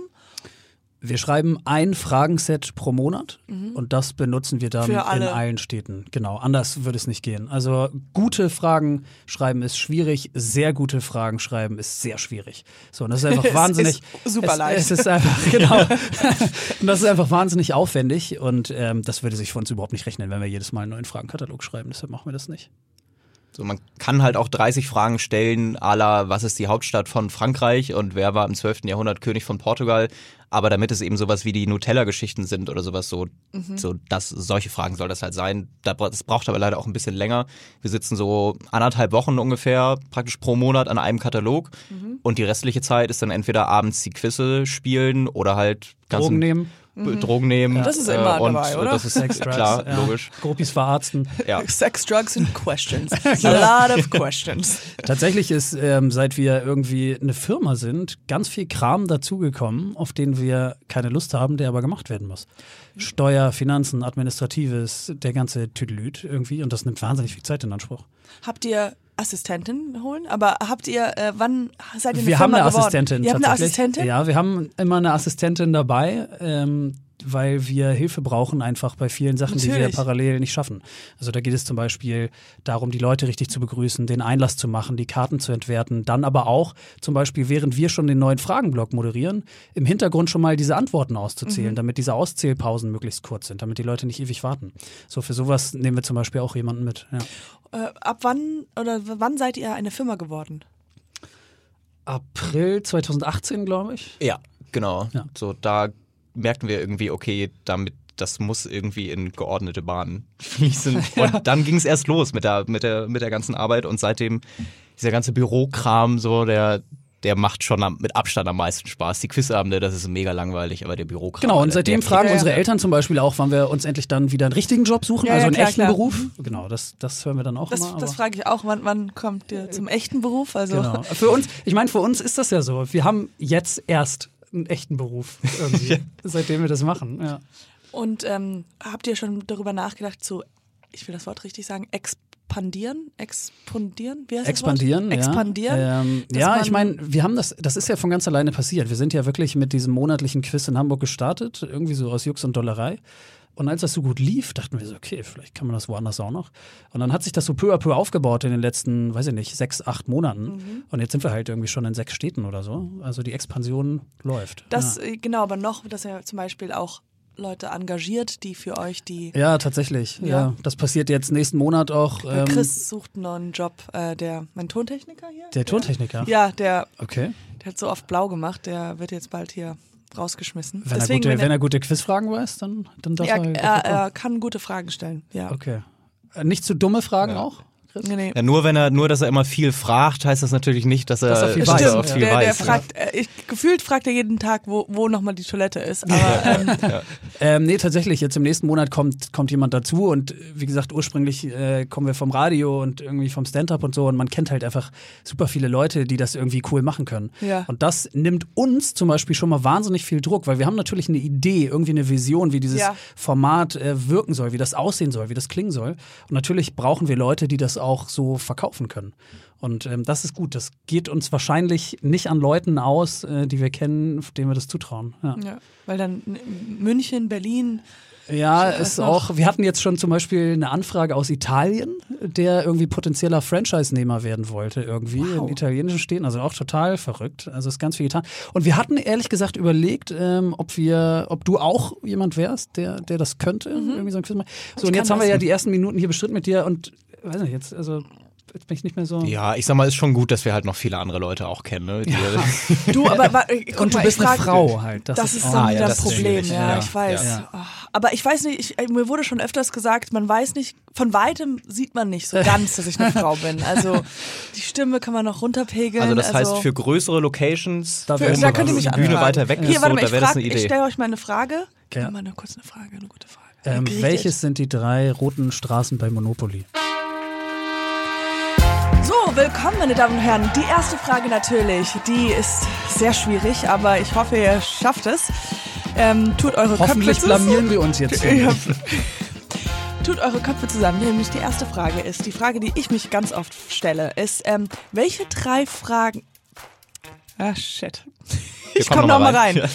S4: Wir schreiben ein Fragenset pro Monat und das benutzen wir dann
S2: Mhm. Alle.
S4: in allen Städten. Genau, anders würde es nicht gehen. Also gute Fragen schreiben ist schwierig, sehr gute Fragen schreiben ist sehr schwierig. So, und das ist einfach wahnsinnig.
S2: ist super
S4: es,
S2: leicht.
S4: Es ist einfach, genau. und das ist einfach wahnsinnig aufwendig und ähm, das würde sich für uns überhaupt nicht rechnen, wenn wir jedes Mal einen neuen Fragenkatalog schreiben. Deshalb machen wir das nicht.
S3: So, man kann halt auch 30 Fragen stellen, à la, was ist die Hauptstadt von Frankreich und wer war im 12. Jahrhundert König von Portugal. Aber damit es eben sowas wie die Nutella-Geschichten sind oder sowas so, so das, solche Fragen soll das halt sein. Das braucht aber leider auch ein bisschen länger. Wir sitzen so anderthalb Wochen ungefähr praktisch pro Monat an einem Katalog und die restliche Zeit ist dann entweder abends die Quizze spielen oder halt ganz
S4: Drogen nehmen,
S3: B- Drogen nehmen.
S2: Das ist immer
S3: und
S2: dabei, oder?
S3: Das ist
S4: Sex, Drugs,
S3: klar,
S4: ja.
S3: logisch.
S4: Gruppis verarzten.
S3: Ja.
S2: Sex, Drugs and Questions. A lot of questions.
S4: Tatsächlich ist, ähm, seit wir irgendwie eine Firma sind, ganz viel Kram dazugekommen, auf den wir keine Lust haben, der aber gemacht werden muss. Steuer, Finanzen, Administratives, der ganze Tüdelüt irgendwie und das nimmt wahnsinnig viel Zeit in Anspruch.
S2: Habt ihr Assistentin holen? Aber habt ihr, äh, wann seid ihr eine
S4: wir haben
S2: Firma
S4: eine
S2: geworden?
S4: Assistentin.
S2: Ihr habt eine. Assistentin?
S4: Ja, wir haben immer eine Assistentin dabei. Ähm, weil wir Hilfe brauchen einfach bei vielen Sachen, die wir
S2: Natürlich.
S4: parallel nicht schaffen. Also da geht es zum Beispiel darum, die Leute richtig zu begrüßen, den Einlass zu machen, die Karten zu entwerten, dann aber auch zum Beispiel, während wir schon den neuen Fragenblock moderieren, im Hintergrund schon mal diese Antworten auszuzählen,
S2: Mhm.
S4: damit diese Auszählpausen möglichst kurz sind, damit die Leute nicht ewig warten. So für sowas nehmen wir zum Beispiel auch jemanden mit. Ja.
S2: Äh, ab wann oder wann seid ihr eine Firma geworden?
S4: April 2018, glaube ich.
S3: Ja, genau.
S4: Ja.
S3: So, da merkten wir irgendwie, okay, damit, das muss irgendwie in geordnete Bahnen fließen. Und dann ging es erst los mit der, mit, der, mit der ganzen Arbeit und seitdem dieser ganze Bürokram, so, der, der macht schon am, mit Abstand am meisten Spaß. Die Quizabende, das ist mega langweilig, aber der Bürokram.
S4: Genau, und seitdem fragen
S2: Ja, ja.
S4: unsere Eltern zum Beispiel auch, wann wir uns endlich dann wieder einen richtigen Job suchen,
S2: Ja,
S4: also
S2: ja,
S4: einen
S2: klar,
S4: echten
S2: klar.
S4: Beruf. Genau, das, das hören wir dann auch
S2: Das,
S4: immer.
S2: das frage ich auch. Wann, wann kommt ihr zum echten Beruf? Also
S4: Genau. Für uns, ich meine, für uns ist das ja so. Wir haben jetzt erst einen echten Beruf, irgendwie, seitdem wir das machen. Ja.
S2: Und ähm, habt ihr schon darüber nachgedacht, zu, ich will das Wort richtig sagen, expandieren? Expandieren? Wie heißt
S4: Expandieren,
S2: das Wort?
S4: ja.
S2: Expandieren?
S4: Ähm,
S2: dass
S4: ja, ich meine, wir haben das, das ist ja von ganz alleine passiert. Wir sind ja wirklich mit diesem monatlichen Quiz in Hamburg gestartet, irgendwie so aus Jux und Dollerei. Und als das so gut lief, dachten wir so, okay, vielleicht kann man das woanders auch noch. Und dann hat sich das so peu à peu aufgebaut in den letzten, weiß ich nicht, sechs, acht Monaten.
S2: Mhm.
S4: Und jetzt sind wir halt irgendwie schon in sechs Städten oder so. Also die Expansion läuft.
S2: Das,
S4: ja.
S2: äh, genau, aber noch, dass ihr zum Beispiel auch Leute engagiert, die für euch die.
S4: Ja, tatsächlich. Ja.
S2: Ja.
S4: das passiert jetzt nächsten Monat auch.
S2: Äh,
S4: Ähm,
S2: Chris sucht einen neuen Job. Äh, der, mein Tontechniker hier?
S4: der Tontechniker.
S2: Ja, der,
S4: Okay.
S2: der hat so oft blau gemacht, der wird jetzt bald hier rausgeschmissen.
S4: Wenn,
S2: Deswegen,
S4: er gute,
S2: wenn
S4: wenn er gute Quizfragen weiß, dann, dann darf
S2: er,
S4: er.
S2: er, er kann gute Fragen stellen. Ja.
S4: okay. Äh, Nicht zu dumme Fragen auch? Chris?
S2: Nee, nee.
S3: Ja, nur wenn er, nur dass er immer viel fragt, heißt das natürlich nicht, dass er,
S4: Dass er viel weiß.
S3: auch
S2: Stimmt,
S3: viel
S2: der, der
S3: weiß.
S2: fragt, äh, ich, gefühlt fragt er jeden Tag, wo, wo nochmal die Toilette ist. Aber ähm,
S4: Ähm, nee, tatsächlich. Jetzt im nächsten Monat kommt, kommt jemand dazu und äh, wie gesagt, ursprünglich äh, kommen wir vom Radio und irgendwie vom Stand-up und so und man kennt halt einfach super viele Leute, die das irgendwie cool machen können.
S2: Ja.
S4: Und das nimmt uns zum Beispiel schon mal wahnsinnig viel Druck, weil wir haben natürlich eine Idee, irgendwie eine Vision, wie dieses
S2: Ja.
S4: Format äh, wirken soll, wie das aussehen soll, wie das klingen soll. Und natürlich brauchen wir Leute, die das auch so verkaufen können. Und ähm, das ist gut. Das geht uns wahrscheinlich nicht an Leuten aus, äh, die wir kennen, denen wir das zutrauen. Ja.
S2: ja, weil dann München, Berlin.
S4: Ja, ist auch, wir hatten jetzt schon zum Beispiel eine Anfrage aus Italien, der irgendwie potenzieller Franchise-Nehmer werden wollte, irgendwie
S2: Wow.
S4: in italienischen Städten. Also auch total verrückt. Also ist ganz viel getan. Und wir hatten ehrlich gesagt überlegt, ähm, ob wir, ob du auch jemand wärst, der, der das könnte, irgendwie so ein Quiz machen. So,
S2: Ich
S4: und jetzt haben wir ja die ersten Minuten hier bestritten mit dir und weiß nicht, jetzt, also jetzt bin ich nicht mehr so.
S3: Ja, ich sag mal, ist schon gut, dass wir halt noch viele andere Leute auch kennen. Ne? Die,
S2: Du, aber, aber guck
S4: Und du
S2: mal,
S4: bist
S2: ich
S4: eine
S2: frag,
S4: Frau halt. Das,
S2: Das, ist dann
S3: Ah, ja,
S2: wieder
S3: das
S2: ein
S3: ist
S2: Problem, ja,
S3: Ja,
S2: ich weiß.
S4: ja.
S2: Ah, Aber ich weiß nicht, ich, äh, mir wurde schon öfters gesagt, man weiß nicht, von weitem sieht man nicht so ganz, dass ich eine Frau bin. Also die Stimme kann man noch runterpegeln.
S3: also das heißt, für größere Locations,
S4: Da wär's
S2: da
S4: mal
S2: könnt ihr mich
S3: die Bühne
S2: anfragen.
S3: weiter weg
S2: Hier,
S3: ist, so,
S2: warte mal,
S3: da
S2: ich,
S3: wäre das eine
S2: ich
S3: Idee.
S2: stelle euch mal eine Frage.
S4: Ja.
S2: Mal eine kurze Frage, eine gute Frage.
S4: Ähm, welches sind die drei roten Straßen bei Monopoly?
S2: Willkommen, meine Damen und Herren. Die erste Frage natürlich, die ist sehr schwierig, aber ich hoffe, ihr schafft es. Ähm, tut eure
S4: Hoffentlich
S2: Köpfe
S4: blamieren wir uns jetzt.
S2: Ja. Tut eure Köpfe zusammen. Nämlich die erste Frage ist, die Frage, die ich mich ganz oft stelle, ist, ähm, welche drei Fragen... Ah, shit. Ich komme
S3: noch
S2: noch
S3: mal
S2: mal
S3: rein.
S2: rein.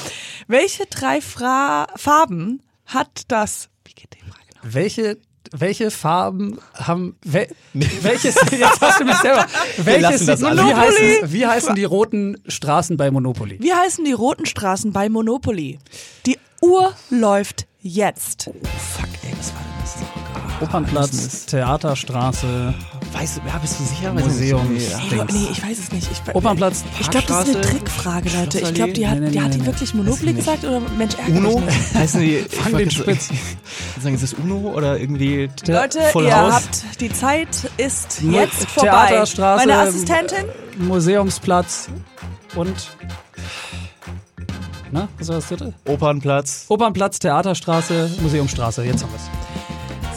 S2: Welche drei Fra Farben hat das... Wie geht die Frage noch?
S4: Welche, welche Farben haben. Wel, welches. Jetzt hast du mich selber. Welches,
S3: lassen das
S4: wie,
S3: alle.
S4: heißen, wie heißen die roten Straßen bei Monopoly?
S2: Wie heißen die roten Straßen bei Monopoly? Die Uhr läuft jetzt.
S3: Fuck, ey, was war denn das?
S4: Opernplatz, Theaterstraße,
S3: Weißt du, ja, bist du sicher?
S4: Museum.
S2: Nee, nee, ich weiß es nicht. Ich,
S4: Opernplatz,
S2: Ich glaube, das ist eine Trickfrage, Leute. Ich glaube, die hat,
S4: nee,
S2: die,
S4: nee,
S2: hat die wirklich Monopoly gesagt oder Mensch, ärgere
S3: Uno? Heißen die.
S4: Fang den Spitz.
S3: Ich würde sagen, ist es Uno oder irgendwie.
S2: Leute, ihr habt die Zeit ist
S4: Mo-
S2: jetzt vorbei.
S4: Theaterstraße,
S2: Meine Assistentin,
S4: Museumsplatz und. Na, was war das dritte?
S3: Opernplatz.
S4: Opernplatz, Theaterstraße, Museumstraße. Jetzt haben wir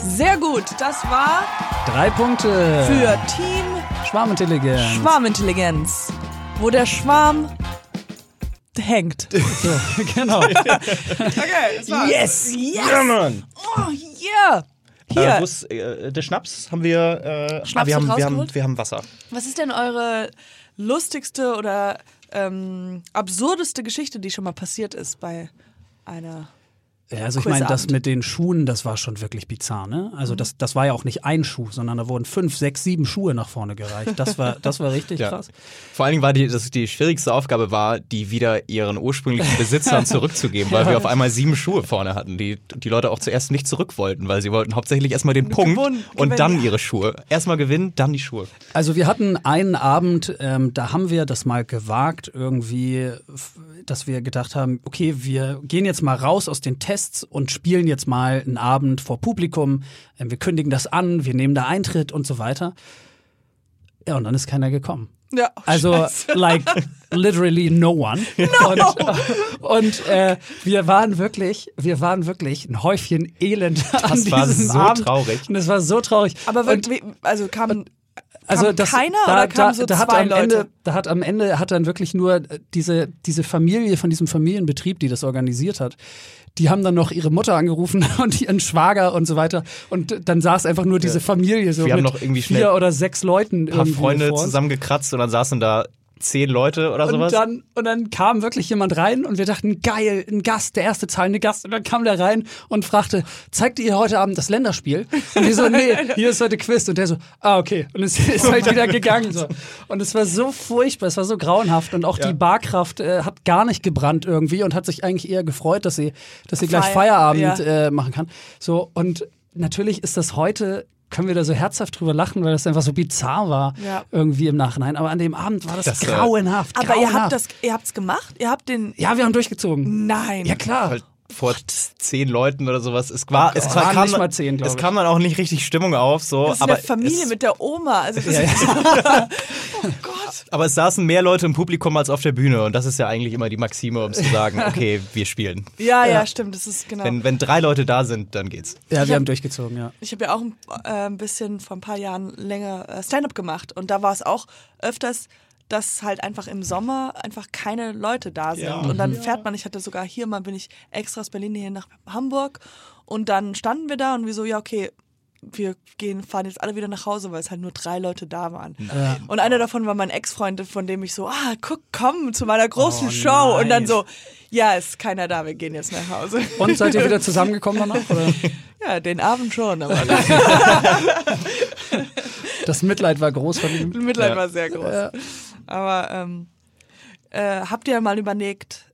S4: es.
S2: sehr gut. Das war
S4: Drei Punkte.
S2: für Team
S4: Schwarmintelligenz.
S2: Schwarmintelligenz, wo der Schwarm hängt.
S4: So, genau.
S2: Okay, das war's.
S3: Yes!
S2: Yes!
S3: Ja, Mann!
S2: Oh, yeah! Hier,
S3: Äh, ist, äh, der Schnaps haben wir. Äh,
S2: Schnaps
S3: ah, wir,
S2: wird
S3: haben, wir, haben, wir haben Wasser.
S2: was ist denn eure lustigste oder ähm, absurdeste Geschichte, die schon mal passiert ist bei einer
S4: Ja, also ich meine, das mit den Schuhen, das war schon wirklich bizarr, ne? Also das, das war ja auch nicht ein Schuh, sondern da wurden fünf, sechs, sieben Schuhe nach vorne gereicht. Das war, das war richtig
S3: Ja.
S4: krass.
S3: Vor allen Dingen war die, dass die schwierigste Aufgabe war, die wieder ihren ursprünglichen Besitzern zurückzugeben, weil wir auf einmal sieben Schuhe vorne hatten, die die Leute auch zuerst nicht zurück wollten, weil sie wollten hauptsächlich erstmal den Punkt
S2: Gewonnen-
S3: und
S2: gewinnen.
S3: dann ihre Schuhe. Erstmal gewinnen, dann die Schuhe.
S4: Also wir hatten einen Abend, ähm, da haben wir das mal gewagt, irgendwie, dass wir gedacht haben, okay, wir gehen jetzt mal raus aus den Tests und spielen jetzt mal einen Abend vor Publikum. Ähm, wir kündigen das an, wir nehmen da Eintritt und so weiter. Ja, und dann ist keiner gekommen.
S2: Ja, oh,
S4: Also,
S2: Scheiße.
S4: like, literally no one. Und, und äh, wir waren wirklich, wir waren wirklich ein Häufchen Elend an
S3: war
S4: diesem
S3: so
S4: Abend.
S3: traurig.
S4: Und es war so traurig.
S2: Aber wirklich, also kam,
S4: also
S2: kam
S4: das,
S2: keiner
S4: da,
S2: oder kamen
S4: da,
S2: so
S4: da hat
S2: zwei
S4: am
S2: Leute?
S4: Ende, da hat am Ende hat dann wirklich nur äh, diese diese Familie von diesem Familienbetrieb, die das organisiert hat. Die haben dann noch ihre Mutter angerufen und ihren Schwager und so weiter. Und dann saß einfach nur diese Familie so
S3: Wir haben
S4: mit
S3: noch irgendwie
S4: vier oder sechs Leuten
S3: Ein paar
S4: irgendwie
S3: Freunde zusammengekratzt und dann saßen da zehn Leute oder
S4: Und
S3: sowas.
S4: dann, und dann kam wirklich jemand rein und wir dachten, geil, ein Gast, der erste zahlende Gast. Und dann kam der rein und fragte, zeigt ihr heute Abend das Länderspiel? Und wir so, nee, hier ist heute Quiz. Und der so, ah, okay. Und es ist halt wieder gegangen. So. Und es war so furchtbar, es war so grauenhaft. Und auch die Barkraft äh, hat gar nicht gebrannt irgendwie und hat sich eigentlich eher gefreut, dass sie, dass sie gleich
S2: Feier-
S4: Feierabend
S2: ja.
S4: äh, machen kann. So, und natürlich ist das heute können wir da so herzhaft drüber lachen, weil das einfach so bizarr war
S2: Ja.
S4: irgendwie im Nachhinein. Aber an dem Abend war das,
S3: Das, äh,
S4: grauenhaft.
S2: Aber ihr
S4: grauenhaft.
S2: habt das, ihr habt's gemacht? Ihr habt den.
S4: Ja, wir haben durchgezogen.
S2: Nein.
S4: Ja, klar.
S3: Vor zehn Leuten oder sowas. Es war, es
S4: Es
S3: war, kam,
S4: nicht mal zehn,
S3: es kam dann auch nicht richtig Stimmung auf, so.
S2: Das ist
S3: aber
S2: eine Familie
S3: es,
S2: mit der Oma. Also
S4: Ja,
S2: ist, oh Gott.
S3: aber es saßen mehr Leute im Publikum als auf der Bühne und das ist ja eigentlich immer die Maxime, um zu sagen, okay, wir spielen.
S2: Ja, ja, stimmt. Das ist genau.
S3: Wenn, wenn drei Leute da sind, dann geht's.
S4: Ja, wir
S2: hab-
S4: haben durchgezogen, ja.
S2: Ich habe ja auch ein, äh, ein bisschen vor ein paar Jahren länger äh, Stand-up gemacht und da war es auch öfters, dass halt einfach im Sommer einfach keine Leute da sind. Und dann fährt man, ich hatte sogar hier mal, bin ich extra aus Berlin hier nach Hamburg und dann standen wir da und wir so, ja, okay, wir gehen, fahren jetzt alle wieder nach Hause, weil es halt nur drei Leute da waren. Und einer davon war mein Ex-Freund, von dem ich so, ah, guck, komm zu meiner großen
S4: Oh,
S2: Show. Und dann
S4: nein.
S2: so, ja, ist keiner da, wir gehen jetzt nach Hause.
S4: Und seid ihr wieder zusammengekommen danach? Oder?
S2: Ja, den Abend schon, aber
S4: Das Mitleid war groß von ihm.
S2: Mitleid
S3: Ja.
S2: war sehr groß. Aber ähm, äh, habt ihr mal überlegt,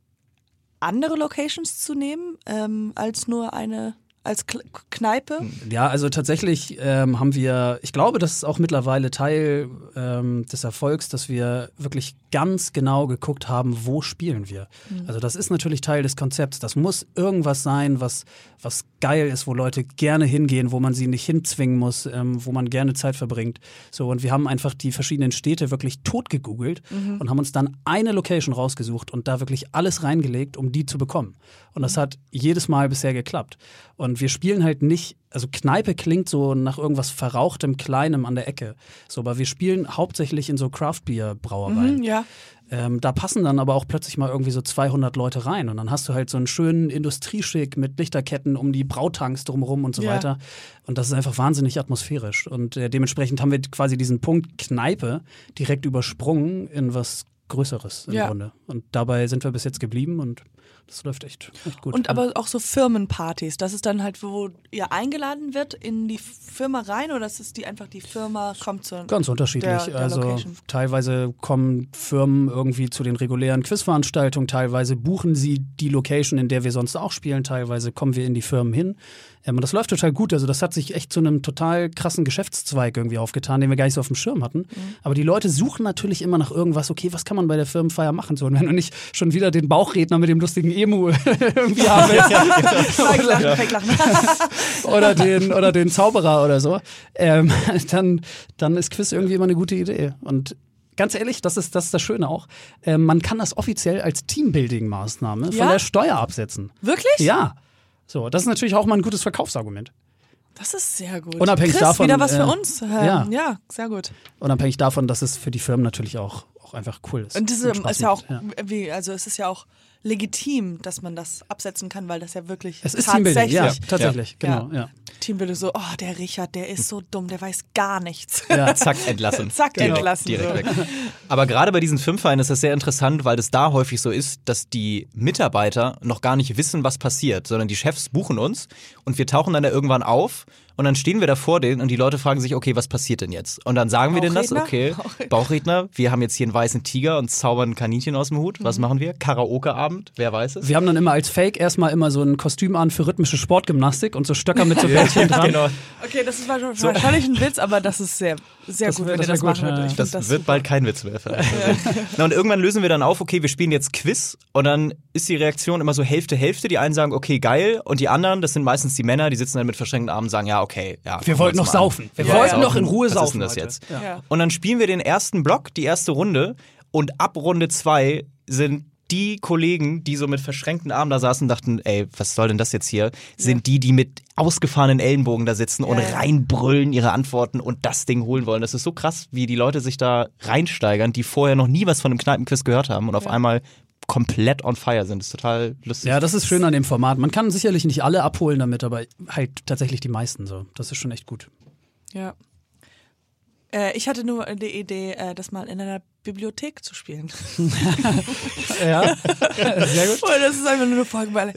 S2: andere Locations zu nehmen, ähm, als nur eine, als Kneipe?
S4: Ja, also tatsächlich ähm, haben wir, ich glaube, das ist auch mittlerweile Teil ähm, des Erfolgs, dass wir wirklich ganz genau geguckt haben, wo spielen wir. Also das ist natürlich Teil des Konzepts. Das muss irgendwas sein, was, was geil ist, wo Leute gerne hingehen, wo man sie nicht hinzwingen muss, ähm, wo man gerne Zeit verbringt. So, und wir haben einfach die verschiedenen Städte wirklich tot gegoogelt und haben uns dann eine Location rausgesucht und da wirklich alles reingelegt, um die zu bekommen. Und das hat jedes Mal bisher geklappt. Und wir spielen halt nicht, also Kneipe klingt so nach irgendwas Verrauchtem, Kleinem an der Ecke. So, aber wir spielen hauptsächlich in so Craft-Bier-Brauereien.
S2: Hm, ja.
S4: Ähm, da passen dann aber auch plötzlich mal irgendwie so 200 Leute rein und dann hast du halt so einen schönen Industrieschick mit Lichterketten um die Brautanks drumherum und so
S2: Ja.
S4: weiter. Und das ist einfach wahnsinnig atmosphärisch. Und äh, dementsprechend haben wir quasi diesen Punkt Kneipe direkt übersprungen in was Größeres im
S2: Ja.
S4: Grunde. Und dabei sind wir bis jetzt geblieben und das läuft echt, echt gut.
S2: Und aber auch so Firmenpartys, das ist dann halt, wo ihr eingeladen wird in die Firma rein oder ist es die einfach die Firma kommt zu
S4: Ganz unterschiedlich.
S2: der, der
S4: also
S2: Location?
S4: teilweise kommen Firmen irgendwie zu den regulären Quizveranstaltungen, teilweise buchen sie die Location, in der wir sonst auch spielen, teilweise kommen wir in die Firmen hin. Ähm, das läuft total gut. Also das hat sich echt zu einem total krassen Geschäftszweig irgendwie aufgetan, den wir gar nicht so auf dem Schirm hatten.
S2: Mhm.
S4: Aber die Leute suchen natürlich immer nach irgendwas, okay, was kann man bei der Firmenfeier machen? So, und wenn du nicht schon wieder den Bauchredner mit dem lustigen Emu irgendwie haben willst,
S2: Fake-Lachen.
S4: oder den oder den Zauberer oder so, ähm, dann, dann ist Quiz irgendwie immer eine gute Idee. Und ganz ehrlich, das ist das, ist das Schöne auch. Ähm, man kann das offiziell als Teambuilding-Maßnahme von
S2: Ja?
S4: der Steuer absetzen.
S2: Wirklich?
S4: Ja. So, das ist natürlich auch mal ein gutes Verkaufsargument.
S2: Das ist sehr gut.
S4: Unabhängig
S2: Chris,
S4: davon,
S2: wieder was für
S4: äh,
S2: uns. Ähm,
S4: ja.
S2: ja, sehr gut.
S4: Unabhängig davon, dass es für die Firmen natürlich auch, auch einfach cool ist.
S2: Und diese
S4: Spaß
S2: ist ja auch,
S4: macht,
S2: wie, also es ist ja auch legitim, dass man das absetzen kann, weil das ja wirklich
S4: Es ist Teambuilding, ja,
S2: tatsächlich
S4: tatsächlich, genau. Ja.
S2: Teambuilding so, oh, der Richard, der ist so dumm, der weiß gar nichts.
S4: Ja.
S3: Zack, entlassen.
S2: Zack,
S3: direkt,
S2: entlassen,
S3: Direkt
S2: so.
S3: weg. Aber gerade bei diesen Firmenvereinen ist das sehr interessant, weil es da häufig so ist, dass die Mitarbeiter noch gar nicht wissen, was passiert, sondern die Chefs buchen uns und wir tauchen dann da irgendwann auf und dann stehen wir da vor denen und die Leute fragen sich, okay, was passiert denn jetzt? Und dann sagen wir denen das, okay,
S2: Bauchredner.
S3: Wir haben jetzt hier einen weißen Tiger und zaubern ein Kaninchen aus dem Hut.
S2: Mhm.
S3: Was machen wir? Karaoke-Abend, wer weiß es?
S4: Wir haben dann immer als Fake erstmal immer so ein Kostüm an für rhythmische Sportgymnastik und so Stöcker mit so Bällchen dran.
S3: genau.
S2: Okay, das ist wahrscheinlich wahrscheinlich ein Witz, aber das ist sehr, sehr
S4: Das
S2: gut, wenn ihr
S4: das
S2: das
S4: gut,
S2: machen würdet.
S4: ja.
S3: Das,
S2: find
S3: wird
S2: super.
S3: bald kein Witz mehr. Vielleicht. Na, und irgendwann lösen wir dann auf, okay, wir spielen jetzt Quiz und dann ist die Reaktion immer so Hälfte, Hälfte. Die einen sagen, okay, geil. Und die anderen, das sind meistens die Männer, die sitzen dann mit verschränkten Armen und sagen, ja, okay, ja.
S4: Wir wollten noch saufen. Wir
S2: Ja,
S4: wollten
S2: ja.
S4: noch in Ruhe
S3: Was
S4: saufen.
S3: ist denn das jetzt? Und dann spielen wir den ersten Block, die erste Runde. Und ab Runde zwei sind die Kollegen, die so mit verschränkten Armen da saßen, dachten, ey, was soll denn das jetzt hier? Sind die, die mit ausgefahrenen Ellenbogen da sitzen und reinbrüllen ihre Antworten und das Ding holen wollen. Das ist so krass, wie die Leute sich da reinsteigern, die vorher noch nie was von einem Kneipenquiz gehört haben und auf einmal komplett on fire sind. Das ist total lustig.
S4: Ja, das ist schön an dem Format. Man kann sicherlich nicht alle abholen damit, aber halt tatsächlich die meisten so. Das ist schon echt gut.
S2: Ja. Äh, ich hatte nur die Idee, äh, das mal in einer Bibliothek zu spielen.
S4: Ja, sehr gut.
S2: Und das ist einfach nur eine Folge, weil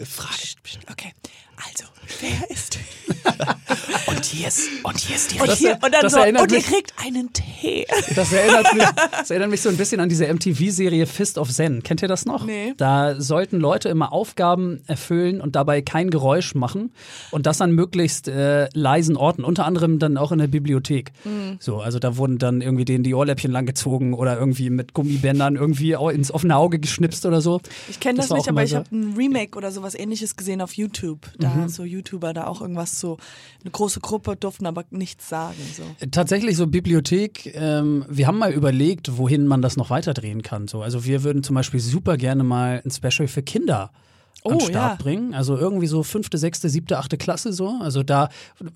S2: Okay, also, wer ist
S3: Und hier ist, und hier ist die
S2: und, hier, und dann so, und ihr
S4: mich-
S2: kriegt einen Tee.
S4: Das erinnert, mich, das erinnert mich so ein bisschen an diese MTV-Serie Fist of Zen. Kennt ihr das noch?
S2: Nee.
S4: Da sollten Leute immer Aufgaben erfüllen und dabei kein Geräusch machen und das an möglichst äh, leisen Orten, unter anderem dann auch in der Bibliothek.
S2: Mhm.
S4: So, also da wurden dann irgendwie denen die Ohrläppchen langgezogen oder irgendwie mit Gummibändern irgendwie ins offene Auge geschnipst oder so.
S2: Ich kenne
S4: Das
S2: das, nicht, aber
S4: immer
S2: ich
S4: so.
S2: habe ein Remake oder sowas ähnliches gesehen auf YouTube. Da
S4: Mhm.
S2: so YouTuber da auch irgendwas so, eine große Gruppe durften aber nichts sagen. So.
S4: Tatsächlich so Bibliothek, ähm, wir haben mal überlegt, wohin man das noch weiterdrehen kann. So. Also wir würden zum Beispiel super gerne mal ein Special für Kinder an
S2: Oh,
S4: den Start
S2: ja.
S4: bringen. Also irgendwie so fünfte, sechste, siebte, achte Klasse so. Also da,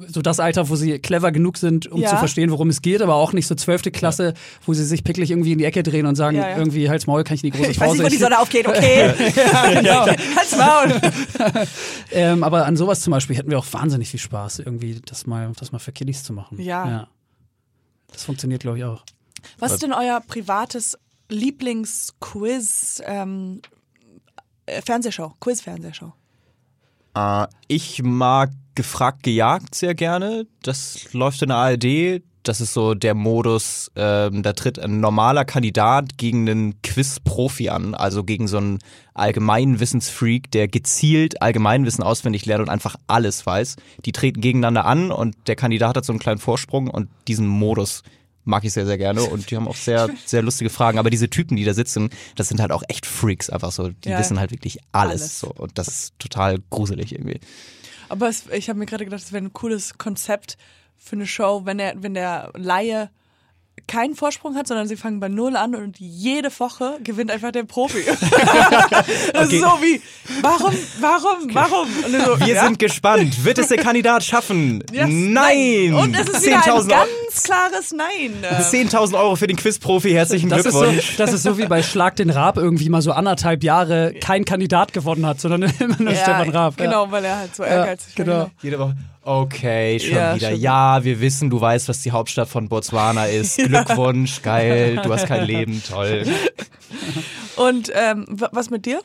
S4: so das Alter, wo sie clever genug sind, um
S2: Ja.
S4: zu verstehen, worum es geht, aber auch nicht so zwölfte Klasse, wo sie sich picklich irgendwie in die Ecke drehen und sagen,
S2: Ja, ja.
S4: irgendwie halt's Maul, kann ich in die große
S2: Ich weiß
S4: Pause.
S2: nicht, wo die Sonne aufgeht, okay?
S4: genau.
S2: Halt's Maul.
S4: ähm, aber an sowas zum Beispiel hätten wir auch wahnsinnig viel Spaß, irgendwie das mal, das mal für Kiddies zu machen.
S2: Ja.
S4: Das funktioniert, glaube ich, auch.
S2: Was ist denn euer privates Lieblingsquiz, ähm, äh, Fernsehshow, Quiz-Fernsehshow?
S3: Äh, ich mag gefragt gejagt sehr gerne. Das läuft in der ARD. Das ist so der Modus, ähm, da tritt ein normaler Kandidat gegen einen Quiz-Profi an, also gegen so einen allgemeinen Wissensfreak, der gezielt Allgemeinwissen auswendig lernt und einfach alles weiß. Die treten gegeneinander an und der Kandidat hat so einen kleinen Vorsprung und diesen Modus mag ich sehr, sehr gerne und die haben auch sehr, sehr lustige Fragen. Aber diese Typen, die da sitzen, das sind halt auch echt Freaks einfach so. Die
S2: Ja.
S3: wissen halt wirklich alles,
S2: Alles.
S3: so und das ist total gruselig irgendwie.
S2: Aber es, ich habe mir gerade gedacht, das wäre ein cooles Konzept für eine Show, wenn der, wenn der Laie keinen Vorsprung hat, sondern sie fangen bei Null an und jede Woche gewinnt einfach der Profi. das ist so wie, warum, warum, warum? Und dann so,
S3: Wir
S2: ja,
S3: sind gespannt. Wird es der Kandidat schaffen?
S2: yes,
S3: Nein!
S2: Und es ist wieder ein
S3: 10.000 Euro-
S2: ganz klares Nein. Äh,
S3: 10.000 Euro für den Quiz-Profi. Herzlichen
S4: Das ist, so,
S3: Glückwunsch.
S4: das ist so wie bei Schlag den Raab irgendwie mal so anderthalb Jahre kein Kandidat gewonnen hat, sondern immer nur Stefan Raab. ja.
S2: Genau, weil er halt so
S4: Ja,
S2: ehrgeizig war.
S4: genau.
S3: Jede Woche. Okay, schon
S2: Ja,
S3: wieder.
S2: schon.
S3: Ja, wir wissen, du weißt, was die Hauptstadt von Botswana ist. Glückwunsch, geil. Du hast kein Leben, toll.
S2: Und ähm, wa- was mit dir?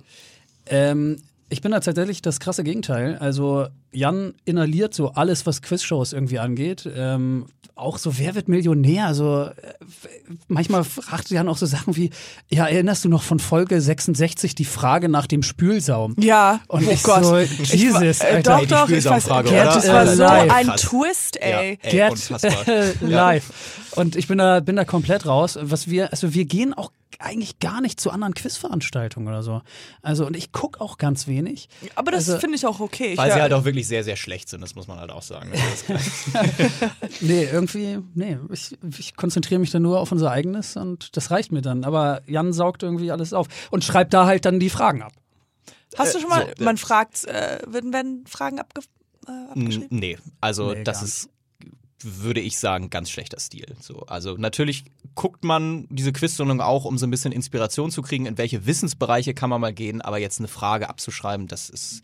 S4: Ähm, ich bin da tatsächlich das krasse Gegenteil. Also Jan inhaliert so alles, was Quizshows irgendwie angeht. Ähm, auch so, wer wird Millionär? Also äh, manchmal fragt Jan auch so Sachen wie, ja, erinnerst du noch von Folge 66 die Frage nach dem Spülsaum?
S2: Ja,
S4: Und
S2: oh
S4: ich
S2: Gott.
S4: so,
S2: Ich
S4: Jesus,
S2: war- äh,
S4: Alter.
S2: doch,
S3: Ey, die
S2: doch, ich weiß, Gerd,
S4: oder?
S2: das war so
S4: live.
S2: ein. Twist, ey.
S3: Ey,
S4: Get live. Und ich bin da, bin da komplett raus. Was wir, also wir gehen auch eigentlich gar nicht zu anderen Quizveranstaltungen oder so. Also, und ich gucke auch ganz wenig.
S2: Aber das
S4: Also-
S2: finde ich auch okay. Ich
S3: Weil sie
S2: hör-
S3: halt auch wirklich sehr, sehr schlecht sind, das muss man halt auch sagen.
S4: Nee, irgendwie, nee, ich, ich konzentriere mich dann nur auf unser eigenes und das reicht mir dann. Aber Jan saugt irgendwie alles auf und schreibt da halt dann die Fragen ab.
S2: Hast du schon mal,
S3: so,
S2: man fragt, äh, werden, werden Fragen abge, äh, abgeschrieben?
S3: nee, also
S4: Nee,
S3: das ist, würde ich sagen, ganz schlechter Stil. So, also natürlich guckt man diese Quizsendung auch, um so ein bisschen Inspiration zu kriegen, in welche Wissensbereiche kann man mal gehen, aber jetzt eine Frage abzuschreiben, das ist,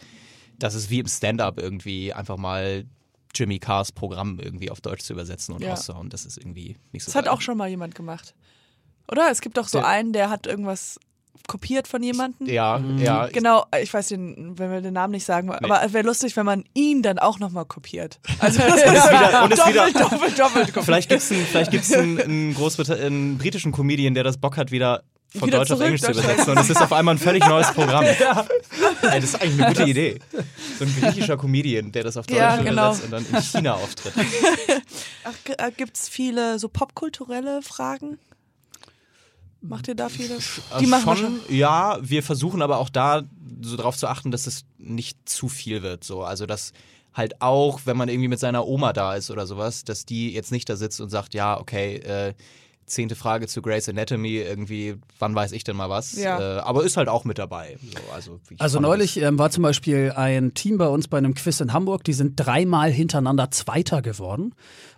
S3: das ist wie im Stand-up irgendwie einfach mal Jimmy Carrs Programm irgendwie auf Deutsch zu übersetzen und
S2: Ja.
S3: rauszuhauen. Das ist irgendwie nicht so
S2: Das hat
S3: geil.
S2: auch schon mal jemand gemacht. Oder? Es gibt doch so
S3: Der-
S2: einen, der hat irgendwas kopiert von jemandem.
S3: Ja, ja.
S2: Genau, ich weiß den, wenn wir den Namen nicht sagen, aber es wäre lustig, wenn man ihn dann auch nochmal kopiert. Also
S3: ist wieder- und ist
S2: doppelt,
S3: wieder-
S2: doppelt, doppelt kopiert.
S3: Vielleicht gibt es einen, vielleicht gibt's einen, einen, einen britischen Comedian, der das Bock hat, wieder von
S2: Wieder
S3: Deutsch auf Englisch zu übersetzen. Und es ist auf einmal ein völlig neues Programm. Ey, das ist eigentlich eine gute Idee. So ein griechischer Comedian, der das auf Deutsch
S2: Ja,
S3: übersetzt
S2: genau.
S3: und dann in China auftritt.
S2: Äh, gibt's viele so popkulturelle Fragen? Macht ihr da viele? Die
S3: Äh,
S2: machen wir
S3: schon, ja, wir versuchen aber auch da so darauf zu achten, dass es nicht zu viel wird. So. Also dass halt auch, wenn man irgendwie mit seiner Oma da ist oder sowas, dass die jetzt nicht da sitzt und sagt, ja, okay, äh, zehnte Frage zu Grey's Anatomy, irgendwie, wann weiß ich denn mal was?
S2: Ja.
S3: Äh, aber ist halt auch mit dabei. So, also
S4: Also neulich ähm, war zum Beispiel ein Team bei uns bei einem Quiz in Hamburg, die sind dreimal hintereinander Zweiter geworden.